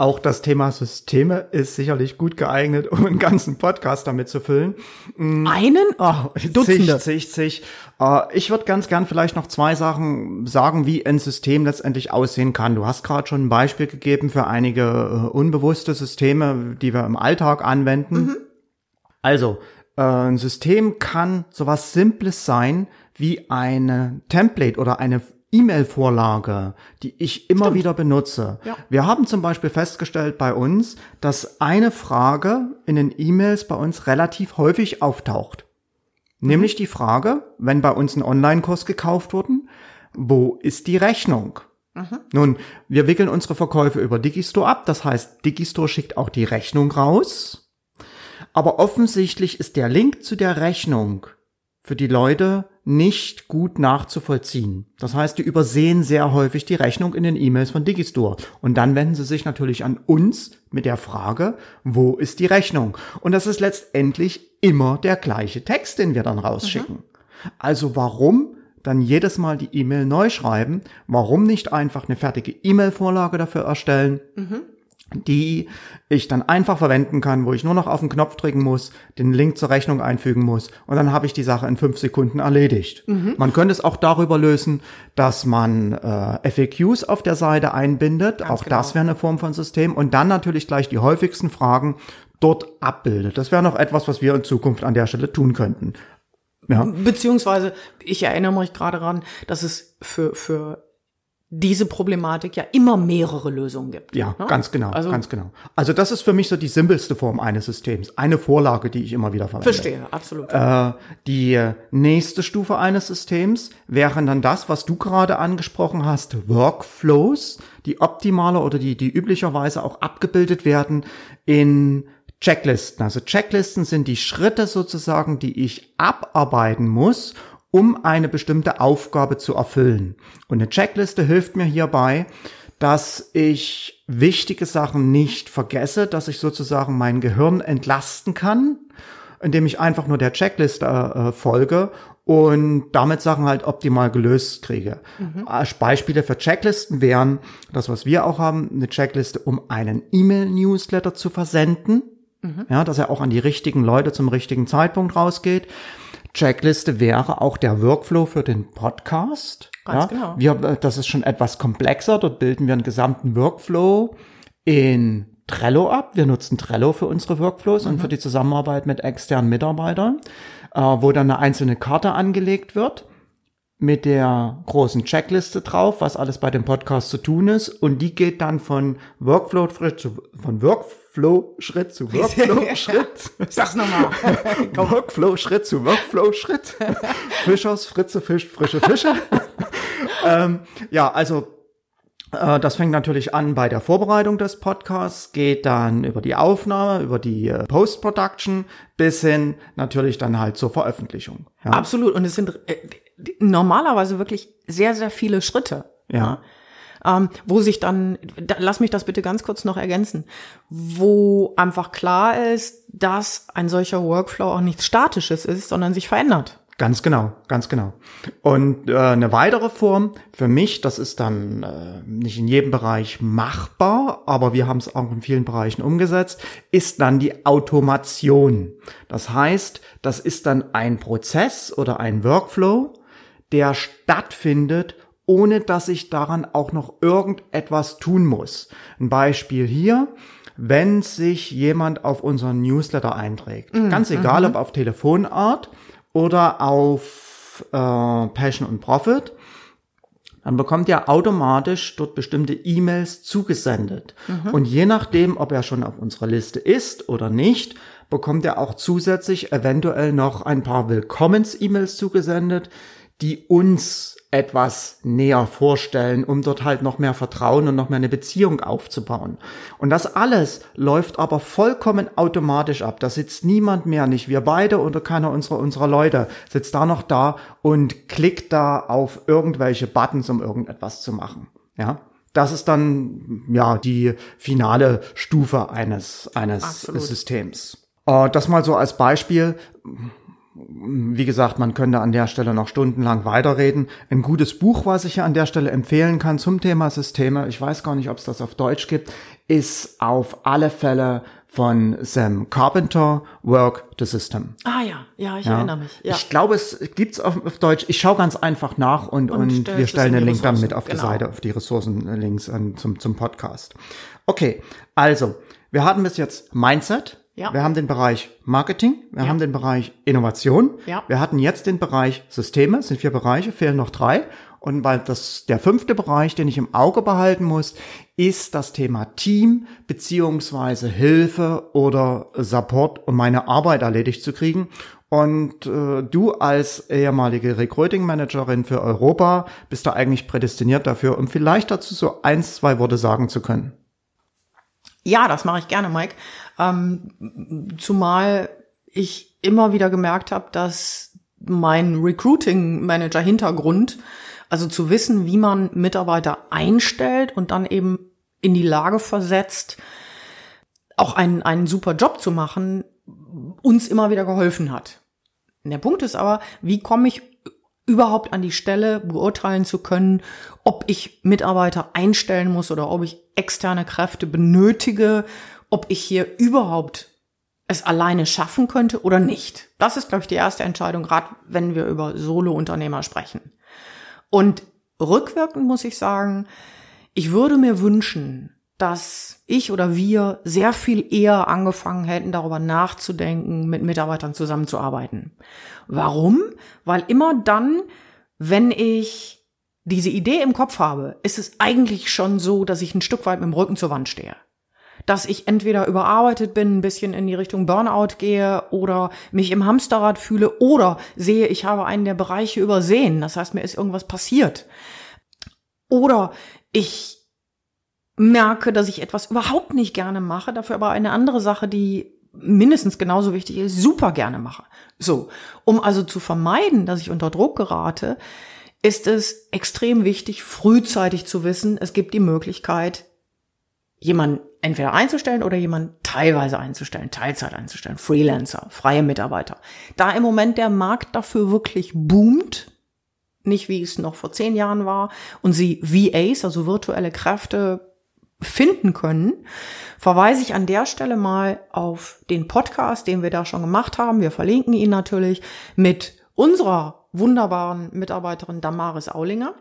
Auch das Thema Systeme ist sicherlich gut geeignet, um einen ganzen Podcast damit zu füllen. Mm. Einen? Oh, Dutzende. Zig, zig, zig. Äh, ich würde ganz gern vielleicht noch zwei Sachen sagen, wie ein System letztendlich aussehen kann. Du hast gerade schon ein Beispiel gegeben für einige äh, unbewusste Systeme, die wir im Alltag anwenden. Mhm. Also, äh, ein System kann sowas Simples sein wie eine Template oder eine E-Mail-Vorlage, die ich immer Stimmt. wieder benutze. Ja. Wir haben zum Beispiel festgestellt bei uns, dass eine Frage in den E-Mails bei uns relativ häufig auftaucht. Mhm. Nämlich die Frage, wenn bei uns ein Online-Kurs gekauft wurden, wo ist die Rechnung? Mhm. Nun, wir wickeln unsere Verkäufe über Digistore ab. Das heißt, Digistore schickt auch die Rechnung raus. Aber offensichtlich ist der Link zu der Rechnung für die Leute nicht gut nachzuvollziehen. Das heißt, die übersehen sehr häufig die Rechnung in den E-Mails von Digistore. Und dann wenden sie sich natürlich an uns mit der Frage, wo ist die Rechnung? Und das ist letztendlich immer der gleiche Text, den wir dann rausschicken. Mhm. Also warum dann jedes Mal die E-Mail neu schreiben? Warum nicht einfach eine fertige E-Mail-Vorlage dafür erstellen? Mhm die ich dann einfach verwenden kann, wo ich nur noch auf den Knopf drücken muss, den Link zur Rechnung einfügen muss und dann habe ich die Sache in fünf Sekunden erledigt. Mhm. Man könnte es auch darüber lösen, dass man äh, FAQs auf der Seite einbindet. Ganz auch genau. das wäre eine Form von System und dann natürlich gleich die häufigsten Fragen dort abbildet. Das wäre noch etwas, was wir in Zukunft an der Stelle tun könnten. Ja. Beziehungsweise, ich erinnere mich gerade daran, dass es für, für diese Problematik ja immer mehrere Lösungen gibt. Ja, ne? ganz genau, Also- ganz genau. Also das ist für mich so die simpelste Form eines Systems. Eine Vorlage, die ich immer wieder verwende. Verstehe, absolut. Äh, die nächste Stufe eines Systems wären dann das, was du gerade angesprochen hast, Workflows, die optimaler oder die, die üblicherweise auch abgebildet werden in Checklisten. Also Checklisten sind die Schritte sozusagen, die ich abarbeiten muss, um eine bestimmte Aufgabe zu erfüllen. Und eine Checkliste hilft mir hierbei, dass ich wichtige Sachen nicht vergesse, dass ich sozusagen mein Gehirn entlasten kann, indem ich einfach nur der Checkliste äh, folge und damit Sachen halt optimal gelöst kriege. Als Beispiele für Checklisten wären das, was wir auch haben, eine Checkliste, um einen E-Mail-Newsletter zu versenden. Ja, dass er auch an die richtigen Leute zum richtigen Zeitpunkt rausgeht. Checkliste wäre auch der Workflow für den Podcast. Ganz ja, genau. Wir, äh, das ist schon etwas komplexer. Dort bilden wir einen gesamten Workflow in Trello ab. Wir nutzen Trello für unsere Workflows und für die Zusammenarbeit mit externen Mitarbeitern, äh, wo dann eine einzelne Karte angelegt wird mit der großen Checkliste drauf, was alles bei dem Podcast zu tun ist. Und die geht dann von Workflow Schritt zu, von Workflow Schritt zu Workflow Schritt. Sag's nochmal. Workflow Schritt zu Workflow Schritt. Fischers Fritze fischt frische Fische. ähm, ja, also äh, das fängt natürlich an bei der Vorbereitung des Podcasts, geht dann über die Aufnahme, über die äh, Post-Production bis hin natürlich dann halt zur Veröffentlichung. Ja. Absolut. Und es sind äh, normalerweise wirklich sehr, sehr viele Schritte. Ja. Ähm, wo sich dann, da, lass mich das bitte ganz kurz noch ergänzen, wo einfach klar ist, dass ein solcher Workflow auch nichts Statisches ist, sondern sich verändert. Ganz genau, ganz genau. Und äh, eine weitere Form für mich, das ist dann äh, nicht in jedem Bereich machbar, aber wir haben es auch in vielen Bereichen umgesetzt, ist dann die Automation. Das heißt, das ist dann ein Prozess oder ein Workflow, der stattfindet, ohne dass ich daran auch noch irgendetwas tun muss. Ein Beispiel hier, wenn sich jemand auf unseren Newsletter einträgt, ganz egal ob auf Telefonart oder auf äh, Passion und Profit, dann bekommt er automatisch dort bestimmte E-Mails zugesendet. Und je nachdem, ob er schon auf unserer Liste ist oder nicht, bekommt er auch zusätzlich eventuell noch ein paar Willkommens-E-Mails zugesendet, die uns etwas näher vorstellen, um dort halt noch mehr Vertrauen und noch mehr eine Beziehung aufzubauen. Und das alles läuft aber vollkommen automatisch ab. Da sitzt niemand mehr, nicht wir beide oder keiner unserer, unserer Leute, sitzt da noch da und klickt da auf irgendwelche Buttons, um irgendetwas zu machen. Ja. Das ist dann, ja, die finale Stufe eines, eines Absolut. Systems. Äh, das mal so als Beispiel. Wie gesagt, man könnte an der Stelle noch stundenlang weiterreden. Ein gutes Buch, was ich hier an der Stelle empfehlen kann zum Thema Systeme, ich weiß gar nicht, ob es das auf Deutsch gibt, ist auf alle Fälle von Sam Carpenter, Work the System. Ah ja, ja, ich Ja. erinnere mich. Ja. Ich glaube, es gibt's auf, auf Deutsch. Ich schaue ganz einfach nach und, Und und, wir stellen die den Link dann mit auf die Genau. Seite, auf die Ressourcenlinks an, zum, zum Podcast. Okay, also, wir hatten bis jetzt Mindset. Ja. Wir haben den Bereich Marketing, wir Ja. haben den Bereich Innovation. Ja. Wir hatten jetzt den Bereich Systeme, es sind vier Bereiche, fehlen noch drei. Und weil das der fünfte Bereich, den ich im Auge behalten muss, ist das Thema Team beziehungsweise Hilfe oder Support, um meine Arbeit erledigt zu kriegen. Und äh, du als ehemalige Recruiting Managerin für Europa bist da eigentlich prädestiniert dafür, um vielleicht dazu so eins, zwei Worte sagen zu können. Ja, das mache ich gerne, Mike. Ähm, zumal ich immer wieder gemerkt habe, dass mein Recruiting-Manager-Hintergrund, also zu wissen, wie man Mitarbeiter einstellt und dann eben in die Lage versetzt, auch einen, einen super Job zu machen, uns immer wieder geholfen hat. Der Punkt ist aber, wie komme ich überhaupt an die Stelle, beurteilen zu können, ob ich Mitarbeiter einstellen muss oder ob ich externe Kräfte benötige, ob ich hier überhaupt es alleine schaffen könnte oder nicht. Das ist, glaube ich, die erste Entscheidung, gerade wenn wir über Solo-Unternehmer sprechen. Und rückwirkend muss ich sagen, ich würde mir wünschen, dass ich oder wir sehr viel eher angefangen hätten, darüber nachzudenken, mit Mitarbeitern zusammenzuarbeiten. Warum? Weil immer dann, wenn ich diese Idee im Kopf habe, ist es eigentlich schon so, dass ich ein Stück weit mit dem Rücken zur Wand stehe. Dass ich entweder überarbeitet bin, ein bisschen in die Richtung Burnout gehe oder mich im Hamsterrad fühle oder sehe, ich habe einen der Bereiche übersehen. Das heißt, mir ist irgendwas passiert. Oder ich merke, dass ich etwas überhaupt nicht gerne mache, dafür aber eine andere Sache, die mindestens genauso wichtig ist, super gerne mache. So, um also zu vermeiden, dass ich unter Druck gerate, ist es extrem wichtig, frühzeitig zu wissen, es gibt die Möglichkeit, jemanden entweder einzustellen oder jemanden teilweise einzustellen, Teilzeit einzustellen, Freelancer, freie Mitarbeiter. Da im Moment der Markt dafür wirklich boomt, nicht wie es noch vor zehn Jahren war, und sie VAs, also virtuelle Kräfte, finden können, verweise ich an der Stelle mal auf den Podcast, den wir da schon gemacht haben. Wir verlinken ihn natürlich mit unserer wunderbaren Mitarbeiterin Damaris Aulinger,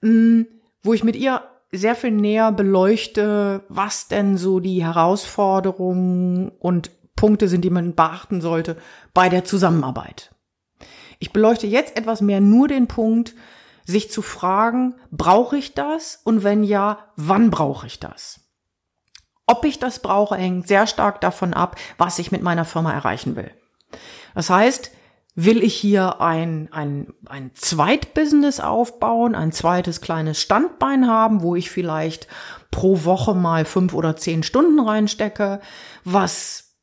mm, wo ich mit ihr sehr viel näher beleuchte, was denn so die Herausforderungen und Punkte sind, die man beachten sollte bei der Zusammenarbeit. Ich beleuchte jetzt etwas mehr nur den Punkt, sich zu fragen, brauche ich das? Und wenn ja, wann brauche ich das? Ob ich das brauche, hängt sehr stark davon ab, was ich mit meiner Firma erreichen will. Das heißt, will ich hier ein, ein, ein Zweitbusiness aufbauen, ein zweites kleines Standbein haben, wo ich vielleicht pro Woche mal fünf oder zehn Stunden reinstecke, was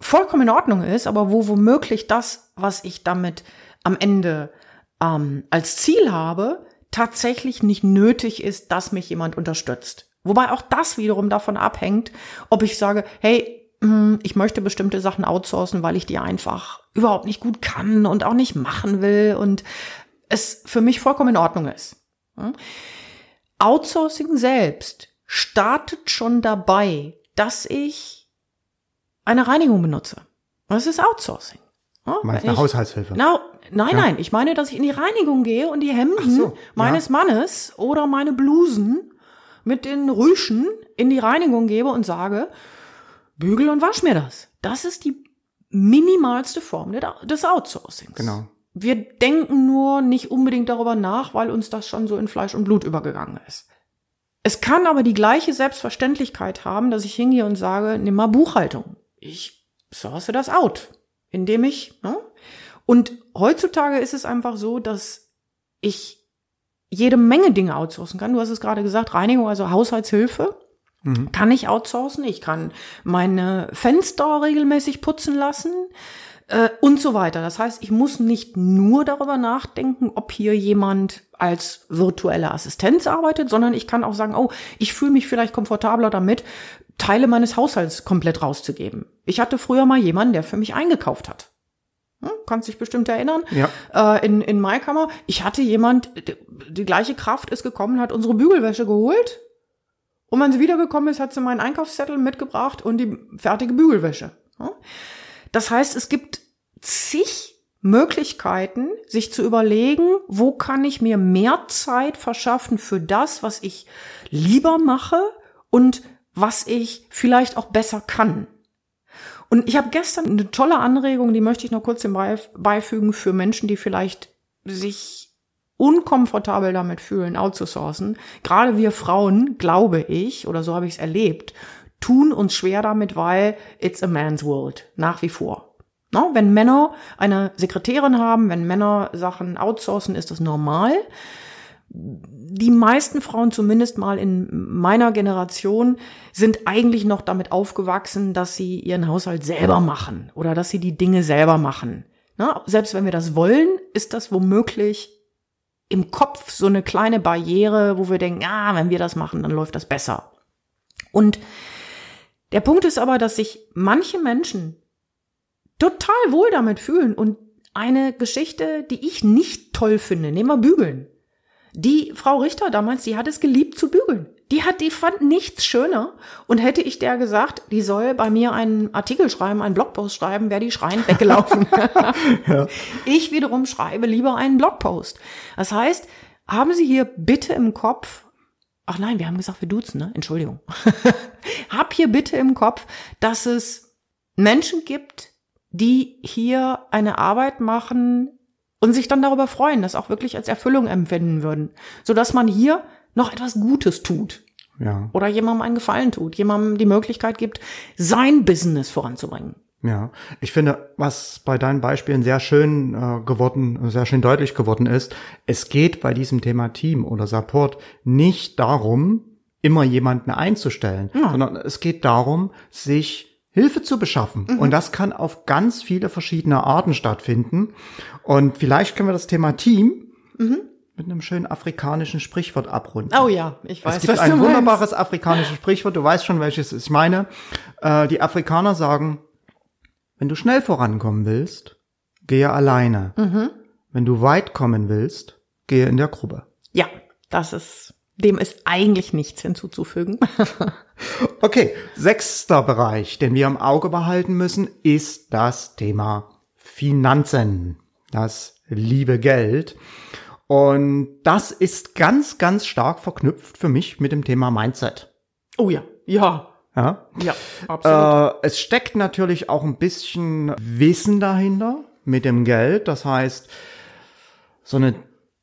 vollkommen in Ordnung ist, aber wo womöglich das, was ich damit am Ende ähm, als Ziel habe, tatsächlich nicht nötig ist, dass mich jemand unterstützt. Wobei auch das wiederum davon abhängt, ob ich sage, hey, ich möchte bestimmte Sachen outsourcen, weil ich die einfach überhaupt nicht gut kann und auch nicht machen will und es für mich vollkommen in Ordnung ist. Outsourcing selbst startet schon dabei, dass ich eine Reinigung benutze. Das ist Outsourcing. Ja, Meinst eine Haushaltshilfe? Na, nein, ja. nein, ich meine, dass ich in die Reinigung gehe und die Hemden so, meines ja. Mannes oder meine Blusen mit den Rüschen in die Reinigung gebe und sage, bügel und wasch mir das. Das ist die minimalste Form des Outsourcings. Genau. Wir denken nur nicht unbedingt darüber nach, weil uns das schon so in Fleisch und Blut übergegangen ist. Es kann aber die gleiche Selbstverständlichkeit haben, dass ich hingehe und sage, nimm mal Buchhaltung. Ich source das out indem ich, ne? Und heutzutage ist es einfach so, dass ich jede Menge Dinge outsourcen kann. Du hast es gerade gesagt, Reinigung, also Haushaltshilfe. Mhm. Kann ich outsourcen. Ich kann meine Fenster regelmäßig putzen lassen äh, und so weiter. Das heißt, ich muss nicht nur darüber nachdenken, ob hier jemand als virtuelle Assistenz arbeitet, sondern ich kann auch sagen, oh, ich fühle mich vielleicht komfortabler damit, Teile meines Haushalts komplett rauszugeben. Ich hatte früher mal jemanden, der für mich eingekauft hat. Hm, kannst dich bestimmt erinnern. Ja. Äh, in, in Maikammer. Ich hatte jemand, die, die gleiche Kraft ist gekommen, hat unsere Bügelwäsche geholt. Und wenn sie wiedergekommen ist, hat sie meinen Einkaufszettel mitgebracht und die fertige Bügelwäsche. Das heißt, es gibt zig Möglichkeiten, sich zu überlegen, wo kann ich mir mehr Zeit verschaffen für das, was ich lieber mache und was ich vielleicht auch besser kann. Und ich habe gestern eine tolle Anregung, die möchte ich noch kurz beifügen für Menschen, die vielleicht sich unkomfortabel damit fühlen, outzusourcen. Gerade wir Frauen, glaube ich, oder so habe ich es erlebt, tun uns schwer damit, weil it's a man's world, nach wie vor. No, wenn Männer eine Sekretärin haben, wenn Männer Sachen outsourcen, ist das normal die meisten Frauen, zumindest mal in meiner Generation, sind eigentlich noch damit aufgewachsen, dass sie ihren Haushalt selber machen oder dass sie die Dinge selber machen. Na, selbst wenn wir das wollen, ist das womöglich im Kopf so eine kleine Barriere, wo wir denken, ah, wenn wir das machen, dann läuft das besser. Und der Punkt ist aber, dass sich manche Menschen total wohl damit fühlen und eine Geschichte, die ich nicht toll finde, nehmen wir Bügeln. Die Frau Richter damals, die hat es geliebt zu bügeln. Die hat, die fand nichts schöner. Und hätte ich der gesagt, die soll bei mir einen Artikel schreiben, einen Blogpost schreiben, wäre die schreiend weggelaufen. ja. Ich wiederum schreibe lieber einen Blogpost. Das heißt, haben Sie hier bitte im Kopf, ach nein, wir haben gesagt, wir duzen, ne? Entschuldigung. hab hier bitte im Kopf, dass es Menschen gibt, die hier eine Arbeit machen und sich dann darüber freuen, das auch wirklich als Erfüllung empfinden würden, sodass man hier noch etwas Gutes tut. Ja. Oder jemandem einen Gefallen tut, jemandem die Möglichkeit gibt, sein Business voranzubringen. Ja, ich finde, was bei deinen Beispielen sehr schön äh, geworden, sehr schön deutlich geworden ist, es geht bei diesem Thema Team oder Support nicht darum, immer jemanden einzustellen, ja. sondern es geht darum, sich Hilfe zu beschaffen. Mhm. Und das kann auf ganz viele verschiedene Arten stattfinden. Und vielleicht können wir das Thema Team mhm. Mit einem schönen afrikanischen Sprichwort abrunden. Oh ja, ich weiß. Es gibt ein wunderbares afrikanisches Sprichwort, du weißt schon, welches ich meine. Äh, die Afrikaner sagen, wenn du schnell vorankommen willst, gehe alleine. Mhm. Wenn du weit kommen willst, gehe in der Gruppe. Ja, das ist, dem ist eigentlich nichts hinzuzufügen. okay, sechster Bereich, den wir im Auge behalten müssen, ist das Thema Finanzen. Das liebe Geld. Und das ist ganz, ganz stark verknüpft für mich mit dem Thema Mindset. Oh ja, ja, ja, ja absolut. Äh, es steckt natürlich auch ein bisschen Wissen dahinter mit dem Geld. Das heißt, so eine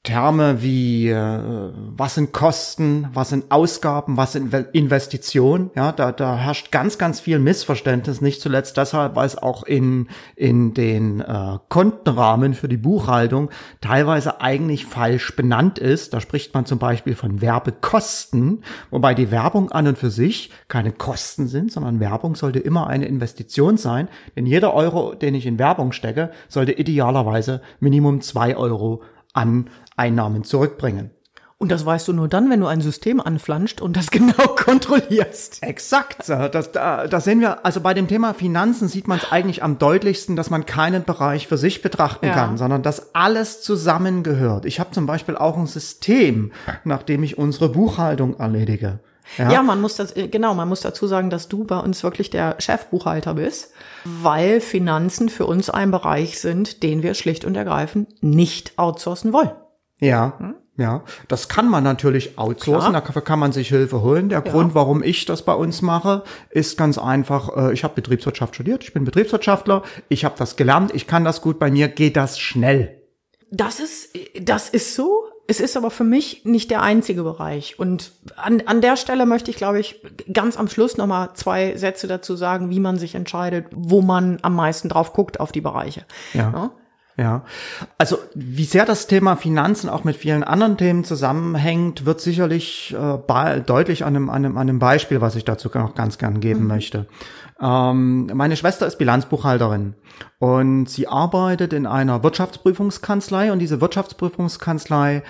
Terme wie äh, was sind Kosten, was sind Ausgaben, was sind Investitionen, ja, da, da herrscht ganz, ganz viel Missverständnis, nicht zuletzt deshalb, weil es auch in, in den äh, Kontenrahmen für die Buchhaltung teilweise eigentlich falsch benannt ist. Da spricht man zum Beispiel von Werbekosten, wobei die Werbung an und für sich keine Kosten sind, sondern Werbung sollte immer eine Investition sein, denn jeder Euro, den ich in Werbung stecke, sollte idealerweise Minimum zwei Euro an Einnahmen zurückbringen. Und das weißt du nur dann, wenn du ein System anflanscht und das genau kontrollierst. Exakt. Das, das sehen wir, also bei dem Thema Finanzen sieht man es eigentlich am deutlichsten, dass man keinen Bereich für sich betrachten ja. kann, sondern dass alles zusammengehört. Ich habe zum Beispiel auch ein System, nach dem ich unsere Buchhaltung erledige. Ja? ja, man muss das, äh, genau, man muss dazu sagen, dass du bei uns wirklich der Chefbuchhalter bist, weil Finanzen für uns ein Bereich sind, den wir schlicht und ergreifend nicht outsourcen wollen. Ja. Hm? Ja, das kann man natürlich outsourcen, Klar. dafür kann man sich Hilfe holen. Der ja. Grund, warum ich das bei uns mache, ist ganz einfach, äh, ich habe Betriebswirtschaft studiert, ich bin Betriebswirtschaftler, ich habe das gelernt, ich kann das gut, bei mir geht das schnell. Das ist, das ist so. Es ist aber für mich nicht der einzige Bereich. Und an, an der Stelle möchte ich, glaube ich, ganz am Schluss nochmal zwei Sätze dazu sagen, wie man sich entscheidet, wo man am meisten drauf guckt auf die Bereiche. Ja. ja? Ja, also wie sehr das Thema Finanzen auch mit vielen anderen Themen zusammenhängt, wird sicherlich äh, deutlich an einem, an, einem, an einem Beispiel, was ich dazu noch ganz gern geben mhm. möchte. Ähm, meine Schwester ist Bilanzbuchhalterin und sie arbeitet in einer Wirtschaftsprüfungskanzlei und diese Wirtschaftsprüfungskanzlei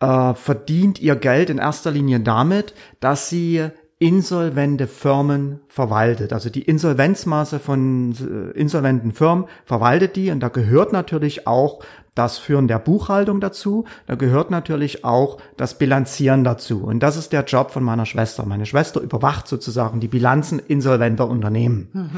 äh, verdient ihr Geld in erster Linie damit, dass sie insolvente Firmen verwaltet. Also die Insolvenzmasse von äh, insolventen Firmen verwaltet die und da gehört natürlich auch das Führen der Buchhaltung dazu, da gehört natürlich auch das Bilanzieren dazu. Und das ist der Job von meiner Schwester. Meine Schwester überwacht sozusagen die Bilanzen insolventer Unternehmen. Mhm.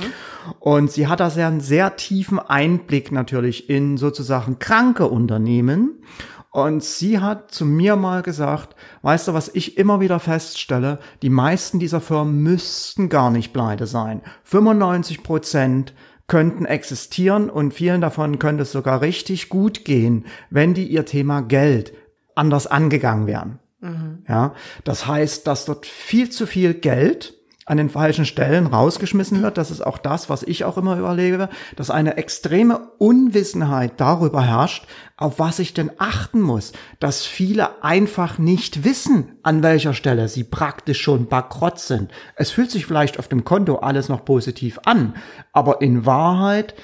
Und sie hat da sehr einen sehr tiefen Einblick natürlich in sozusagen kranke Unternehmen und sie hat zu mir mal gesagt, weißt du, was ich immer wieder feststelle, die meisten dieser Firmen müssten gar nicht pleite sein. 95 Prozent könnten existieren und vielen davon könnte es sogar richtig gut gehen, wenn die ihr Thema Geld anders angegangen wären. Mhm. Ja, das heißt, dass dort viel zu viel Geld an den falschen Stellen rausgeschmissen wird. Das ist auch das, was ich auch immer überlege, dass eine extreme Unwissenheit darüber herrscht, auf was ich denn achten muss, dass viele einfach nicht wissen, an welcher Stelle sie praktisch schon bankrott sind. Es fühlt sich vielleicht auf dem Konto alles noch positiv an, aber in Wahrheit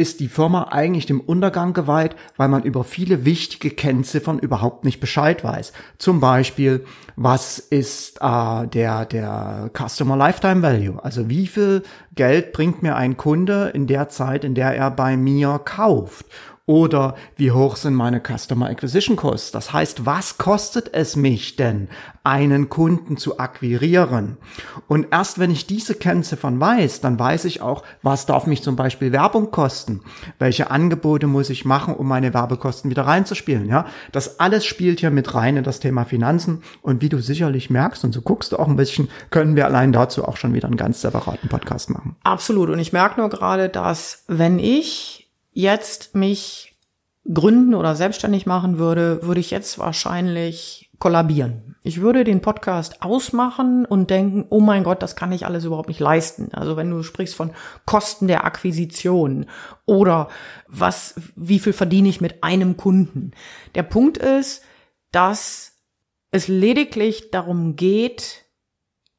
ist die Firma eigentlich dem Untergang geweiht, weil man über viele wichtige Kennziffern überhaupt nicht Bescheid weiß. Zum Beispiel, was ist äh, der, der Customer Lifetime Value? Also wie viel Geld bringt mir ein Kunde in der Zeit, in der er bei mir kauft? Oder wie hoch sind meine Customer Acquisition Costs? Das heißt, was kostet es mich denn, einen Kunden zu akquirieren? Und erst wenn ich diese Kennziffern weiß, dann weiß ich auch, was darf mich zum Beispiel Werbung kosten? Welche Angebote muss ich machen, um meine Werbekosten wieder reinzuspielen? Ja, das alles spielt hier mit rein in das Thema Finanzen. Und wie du sicherlich merkst, und so guckst du auch ein bisschen, können wir allein dazu auch schon wieder einen ganz separaten Podcast machen. Absolut. Und ich merke nur gerade, dass wenn ich jetzt mich gründen oder selbstständig machen würde, würde ich jetzt wahrscheinlich kollabieren. Ich würde den Podcast ausmachen und denken, oh mein Gott, das kann ich alles überhaupt nicht leisten. Also wenn du sprichst von Kosten der Akquisition oder was, wie viel verdiene ich mit einem Kunden. Der Punkt ist, dass es lediglich darum geht,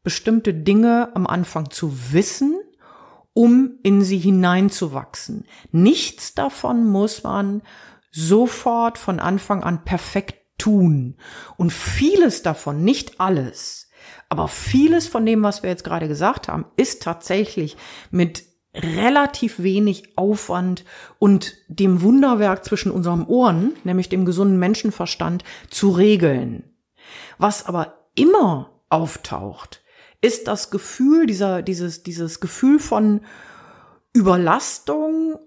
bestimmte Dinge am Anfang zu wissen um in sie hineinzuwachsen. Nichts davon muss man sofort von Anfang an perfekt tun. Und vieles davon, nicht alles, aber vieles von dem, was wir jetzt gerade gesagt haben, ist tatsächlich mit relativ wenig Aufwand und dem Wunderwerk zwischen unseren Ohren, nämlich dem gesunden Menschenverstand, zu regeln. Was aber immer auftaucht, ist das Gefühl, dieser, dieses, dieses Gefühl von Überlastung,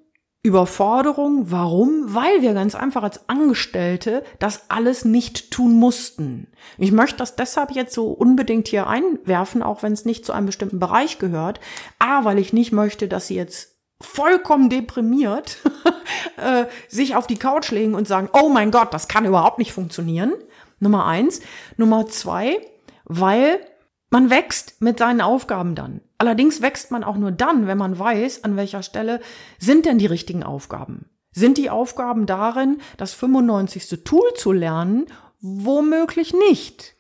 Überforderung. Warum? Weil wir ganz einfach als Angestellte das alles nicht tun mussten. Ich möchte das deshalb jetzt so unbedingt hier einwerfen, auch wenn es nicht zu einem bestimmten Bereich gehört. A, weil ich nicht möchte, dass Sie jetzt vollkommen deprimiert äh, sich auf die Couch legen und sagen, oh mein Gott, das kann überhaupt nicht funktionieren. Nummer eins. Nummer zwei, weil man wächst mit seinen Aufgaben dann. Allerdings wächst man auch nur dann, wenn man weiß, an welcher Stelle sind denn die richtigen Aufgaben. Sind die Aufgaben darin, das 95. Tool zu lernen? Womöglich nicht.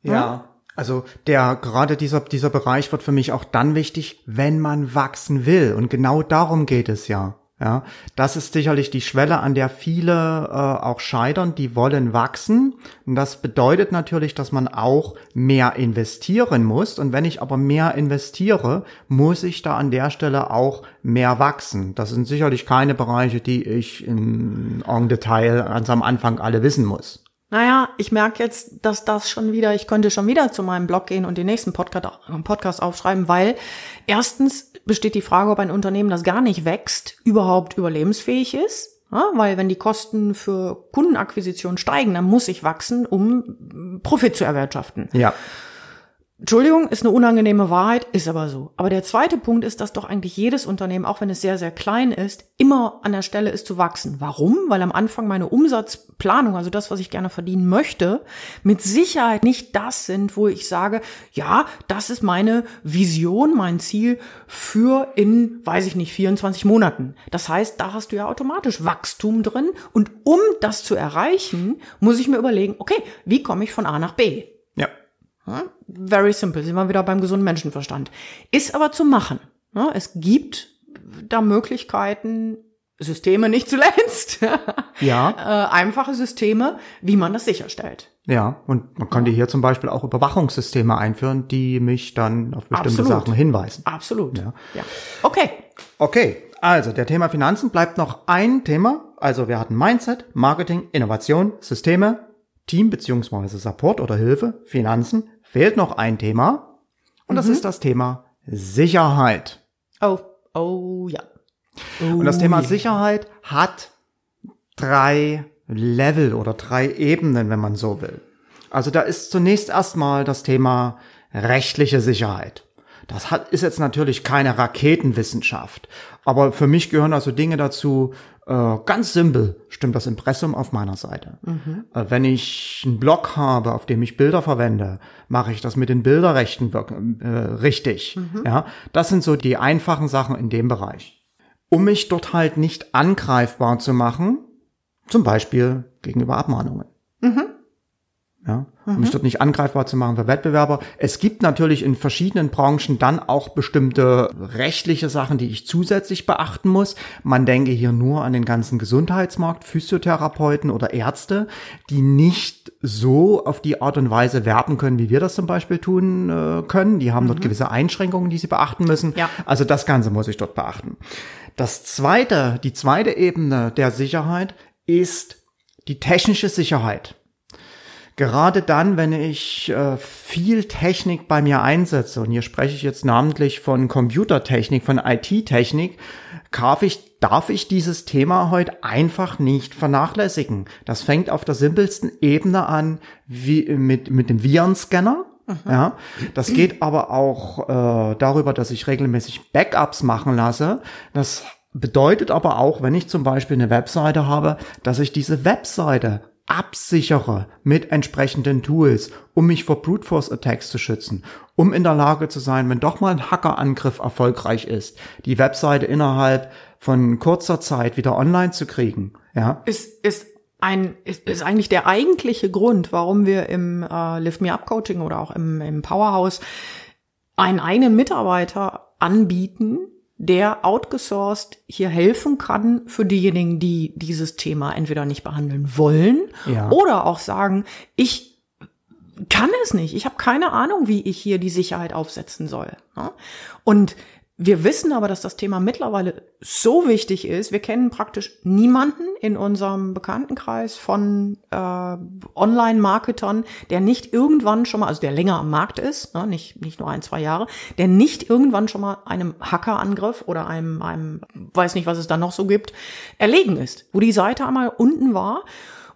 Ja. ja. Also der gerade dieser dieser Bereich wird für mich auch dann wichtig, wenn man wachsen will und genau darum geht es ja. Ja, das ist sicherlich die Schwelle, an der viele äh, auch scheitern, die wollen wachsen. Und das bedeutet natürlich, dass man auch mehr investieren muss. Und wenn ich aber mehr investiere, muss ich da an der Stelle auch mehr wachsen. Das sind sicherlich keine Bereiche, die ich in en Detail ganz am Anfang alle wissen muss. Naja, ich merke jetzt, dass das schon wieder, ich könnte schon wieder zu meinem Blog gehen und den nächsten Podcast, aufschreiben, weil erstens besteht die Frage, ob ein Unternehmen, das gar nicht wächst, überhaupt überlebensfähig ist. Ja, weil wenn die Kosten für Kundenakquisition steigen, dann muss ich wachsen, um Profit zu erwirtschaften. Ja. Entschuldigung, ist eine unangenehme Wahrheit, ist aber so. Aber der zweite Punkt ist, dass doch eigentlich jedes Unternehmen, auch wenn es sehr, sehr klein ist, immer an der Stelle ist zu wachsen. Warum? Weil am Anfang meine Umsatzplanung, also das, was ich gerne verdienen möchte, mit Sicherheit nicht das sind, wo ich sage, ja, das ist meine Vision, mein Ziel für in, weiß ich nicht, 24 Monaten. Das heißt, da hast du ja automatisch Wachstum drin. Und um das zu erreichen, muss ich mir überlegen, okay, wie komme ich von A nach B? Ja. Very simple, sind wir wieder beim gesunden Menschenverstand. Ist aber zu machen. Es gibt da Möglichkeiten, Systeme nicht zuletzt. ja. Äh, einfache Systeme, wie man das sicherstellt. Ja, und man könnte hier zum Beispiel auch Überwachungssysteme einführen, die mich dann auf bestimmte Absolut. Sachen hinweisen. Absolut. Ja. ja. Okay. Okay, also der Thema Finanzen bleibt noch ein Thema. Also wir hatten Mindset, Marketing, Innovation, Systeme, Team beziehungsweise Support oder Hilfe, Finanzen, fehlt noch ein Thema und das mhm. ist das Thema Sicherheit. Oh, oh ja. Oh, und das Thema yeah. Sicherheit hat drei Level oder drei Ebenen, wenn man so will. Also da ist zunächst erstmal das Thema rechtliche Sicherheit. Das hat, ist jetzt natürlich keine Raketenwissenschaft, aber für mich gehören also Dinge dazu, ganz simpel stimmt das Impressum auf meiner Seite. Mhm. Äh, wenn ich einen Blog habe, auf dem ich Bilder verwende, mache ich das mit den Bilderrechten äh, richtig. Mhm. Ja, das sind so die einfachen Sachen in dem Bereich. Um mich dort halt nicht angreifbar zu machen, zum Beispiel gegenüber Abmahnungen. Mhm ja, um mhm. mich dort nicht angreifbar zu machen für Wettbewerber. Es gibt natürlich in verschiedenen Branchen dann auch bestimmte rechtliche Sachen, die ich zusätzlich beachten muss. Man denke hier nur an den ganzen Gesundheitsmarkt, Physiotherapeuten oder Ärzte, die nicht so auf die Art und Weise werben können, wie wir das zum Beispiel tun äh, können. Die haben mhm. dort gewisse Einschränkungen, die sie beachten müssen. Ja. Also das Ganze muss ich dort beachten. Das zweite, die zweite Ebene der Sicherheit ist die technische Sicherheit. Gerade dann, wenn ich äh, viel Technik bei mir einsetze, und hier spreche ich jetzt namentlich von Computertechnik, von IT-Technik, darf ich, darf ich dieses Thema heute einfach nicht vernachlässigen. Das fängt auf der simpelsten Ebene an, wie mit, mit dem Virenscanner. Mhm. Ja, das geht aber auch äh, darüber, dass ich regelmäßig Backups machen lasse. Das bedeutet aber auch, wenn ich zum Beispiel eine Webseite habe, dass ich diese Webseite absichere mit entsprechenden Tools, um mich vor Brute Force Attacks zu schützen, um in der Lage zu sein, wenn doch mal ein Hackerangriff erfolgreich ist, die Webseite innerhalb von kurzer Zeit wieder online zu kriegen. Ja, ist ist ein ist, ist eigentlich der eigentliche Grund, warum wir im äh, Lift Me Up Coaching oder auch im, im Powerhouse einen eigenen Mitarbeiter anbieten, der outgesourced hier helfen kann für diejenigen, die dieses Thema entweder nicht behandeln wollen ja. oder auch sagen, ich kann es nicht, ich habe keine Ahnung, wie ich hier die Sicherheit aufsetzen soll. Und wir wissen aber, dass das Thema mittlerweile so wichtig ist. Wir kennen praktisch niemanden in unserem Bekanntenkreis von äh, Online-Marketern, der nicht irgendwann schon mal, also der länger am Markt ist, ne, nicht, nicht nur ein, zwei Jahre, der nicht irgendwann schon mal einem Hackerangriff oder einem, einem, weiß nicht, was es da noch so gibt, erlegen ist, wo die Seite einmal unten war.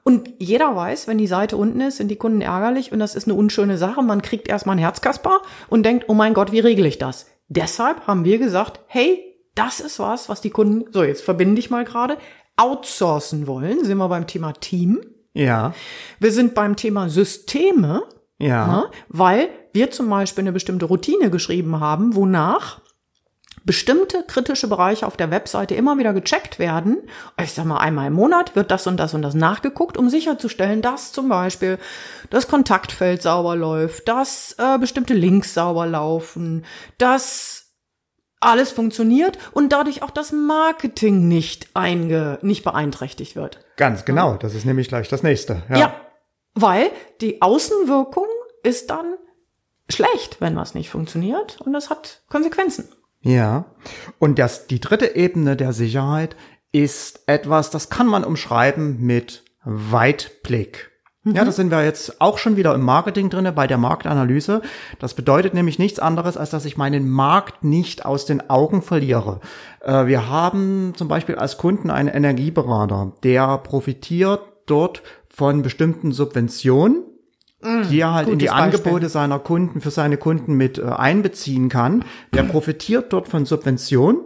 Und jeder weiß, wenn die Seite unten ist, sind die Kunden ärgerlich und das ist eine unschöne Sache. Man kriegt erstmal ein Herzkasper und denkt, oh mein Gott, wie regle ich das? Deshalb haben wir gesagt, hey, das ist was, was die Kunden, so jetzt verbinde ich mal gerade, outsourcen wollen. Sind wir beim Thema Team. Ja. Wir sind beim Thema Systeme. Ja. Ne, weil wir zum Beispiel eine bestimmte Routine geschrieben haben, wonach bestimmte kritische Bereiche auf der Webseite immer wieder gecheckt werden. Ich sag mal, einmal im Monat wird das und das und das nachgeguckt, um sicherzustellen, dass zum Beispiel das Kontaktfeld sauber läuft, dass äh, bestimmte Links sauber laufen, dass alles funktioniert und dadurch auch das Marketing nicht einge nicht beeinträchtigt wird. Ganz genau, das ist nämlich gleich das nächste. Ja, ja weil die Außenwirkung ist dann schlecht, wenn was nicht funktioniert und das hat Konsequenzen. Ja. Und das, die dritte Ebene der Sicherheit ist etwas, das kann man umschreiben mit Weitblick. Mhm. Ja, das sind wir jetzt auch schon wieder im Marketing drinne bei der Marktanalyse. Das bedeutet nämlich nichts anderes, als dass ich meinen Markt nicht aus den Augen verliere. Äh, wir haben zum Beispiel als Kunden einen Energieberater, der profitiert dort von bestimmten Subventionen Mm, die er halt in die Beispiel. Angebote seiner Kunden für seine Kunden mit äh, einbeziehen kann. Der profitiert dort von Subventionen,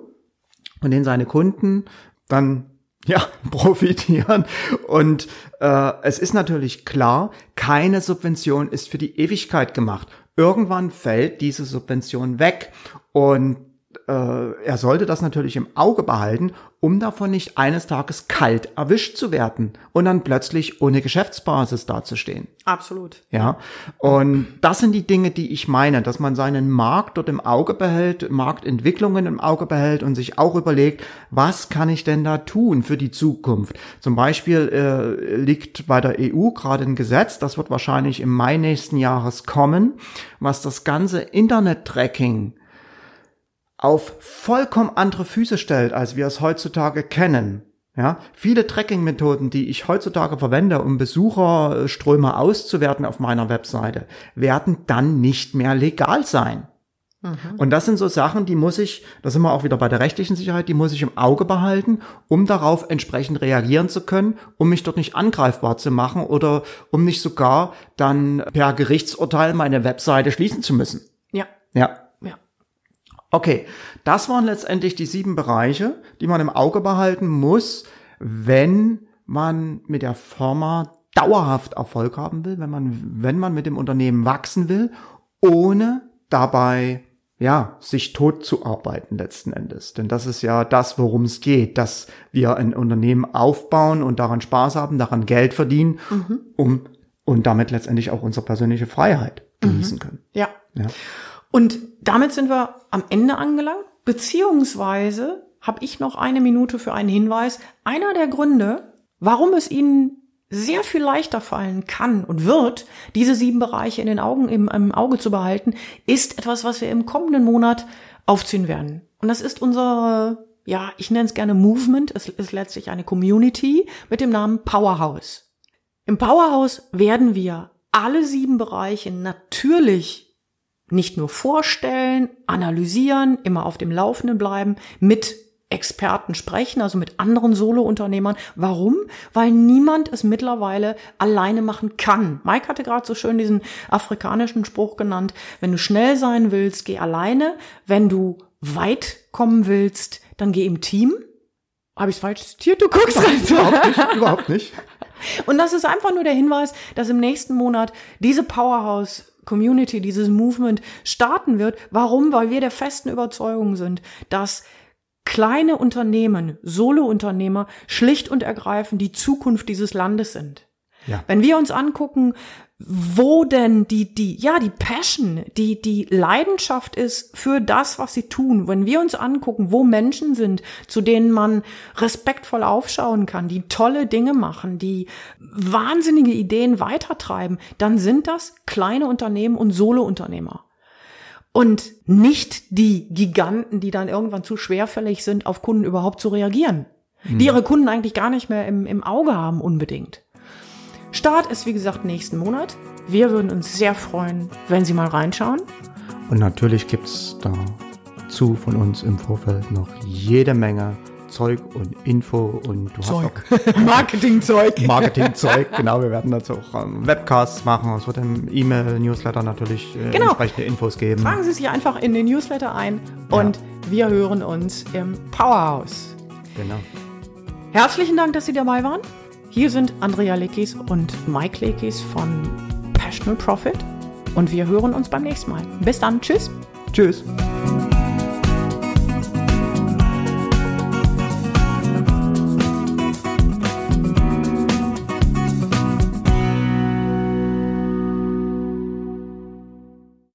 von denen seine Kunden dann ja, profitieren. Und äh, es ist natürlich klar, keine Subvention ist für die Ewigkeit gemacht. Irgendwann fällt diese Subvention weg. Und er sollte das natürlich im Auge behalten, um davon nicht eines Tages kalt erwischt zu werden und dann plötzlich ohne Geschäftsbasis dazustehen. Absolut. Ja. Und das sind die Dinge, die ich meine, dass man seinen Markt dort im Auge behält, Marktentwicklungen im Auge behält und sich auch überlegt, was kann ich denn da tun für die Zukunft? Zum Beispiel äh, liegt bei der EU gerade ein Gesetz, das wird wahrscheinlich im Mai nächsten Jahres kommen, was das ganze Internet-Tracking auf vollkommen andere Füße stellt, als wir es heutzutage kennen. Ja, viele Tracking-Methoden, die ich heutzutage verwende, um Besucherströme auszuwerten auf meiner Webseite, werden dann nicht mehr legal sein. Mhm. Und das sind so Sachen, die muss ich, da sind wir auch wieder bei der rechtlichen Sicherheit, die muss ich im Auge behalten, um darauf entsprechend reagieren zu können, um mich dort nicht angreifbar zu machen oder um nicht sogar dann per Gerichtsurteil meine Webseite schließen zu müssen. Ja. Ja. Okay, das waren letztendlich die sieben Bereiche, die man im Auge behalten muss, wenn man mit der Firma dauerhaft Erfolg haben will, wenn man, wenn man mit dem Unternehmen wachsen will, ohne dabei ja, sich tot zu arbeiten letzten Endes. Denn das ist ja das, worum es geht, dass wir ein Unternehmen aufbauen und daran Spaß haben, daran Geld verdienen, mhm. um und damit letztendlich auch unsere persönliche Freiheit genießen mhm. können. Ja. ja. Und damit sind wir am Ende angelangt, beziehungsweise habe ich noch eine Minute für einen Hinweis. Einer der Gründe, warum es Ihnen sehr viel leichter fallen kann und wird, diese sieben Bereiche in den Augen, im, im Auge zu behalten, ist etwas, was wir im kommenden Monat aufziehen werden. Und das ist unsere ja, ich nenne es gerne Movement, es ist letztlich eine Community mit dem Namen Powerhouse. Im Powerhouse werden wir alle sieben Bereiche natürlich nicht nur vorstellen, analysieren, immer auf dem Laufenden bleiben, mit Experten sprechen, also mit anderen Solo-Unternehmern. Warum? Weil niemand es mittlerweile alleine machen kann. Mike hatte gerade so schön diesen afrikanischen Spruch genannt. Wenn du schnell sein willst, geh alleine. Wenn du weit kommen willst, dann geh im Team. Habe ich es falsch zitiert? Du guckst rein. Überhaupt nicht, überhaupt nicht. Und das ist einfach nur der Hinweis, dass im nächsten Monat diese Powerhouse Community, dieses Movement starten wird. Warum? Weil wir der festen Überzeugung sind, dass kleine Unternehmen, Solo-Unternehmer schlicht und ergreifend die Zukunft dieses Landes sind. Ja. Wenn wir uns angucken, wo denn die, die, ja, die Passion, die, die Leidenschaft ist für das, was sie tun. Wenn wir uns angucken, wo Menschen sind, zu denen man respektvoll aufschauen kann, die tolle Dinge machen, die wahnsinnige Ideen weitertreiben, dann sind das kleine Unternehmen und Solo-Unternehmer. Und nicht die Giganten, die dann irgendwann zu schwerfällig sind, auf Kunden überhaupt zu reagieren. Mhm. Die ihre Kunden eigentlich gar nicht mehr im, im Auge haben unbedingt. Start ist wie gesagt nächsten Monat. Wir würden uns sehr freuen, wenn Sie mal reinschauen. Und natürlich gibt's dazu von uns im Vorfeld noch jede Menge Zeug und Info und du Zeug. hast auch Marketingzeug. Marketingzeug, genau. Wir werden dazu auch ähm, Webcasts machen. Es wird im E-Mail-Newsletter natürlich äh, genau. entsprechende Infos geben. Tragen Sie sich einfach in den Newsletter ein und ja. wir hören uns im Powerhouse. Genau. Herzlichen Dank, dass Sie dabei waren. Hier sind Andrea Lekis und Mike Lekis von Passional Profit und wir hören uns beim nächsten Mal. Bis dann. Tschüss. Tschüss.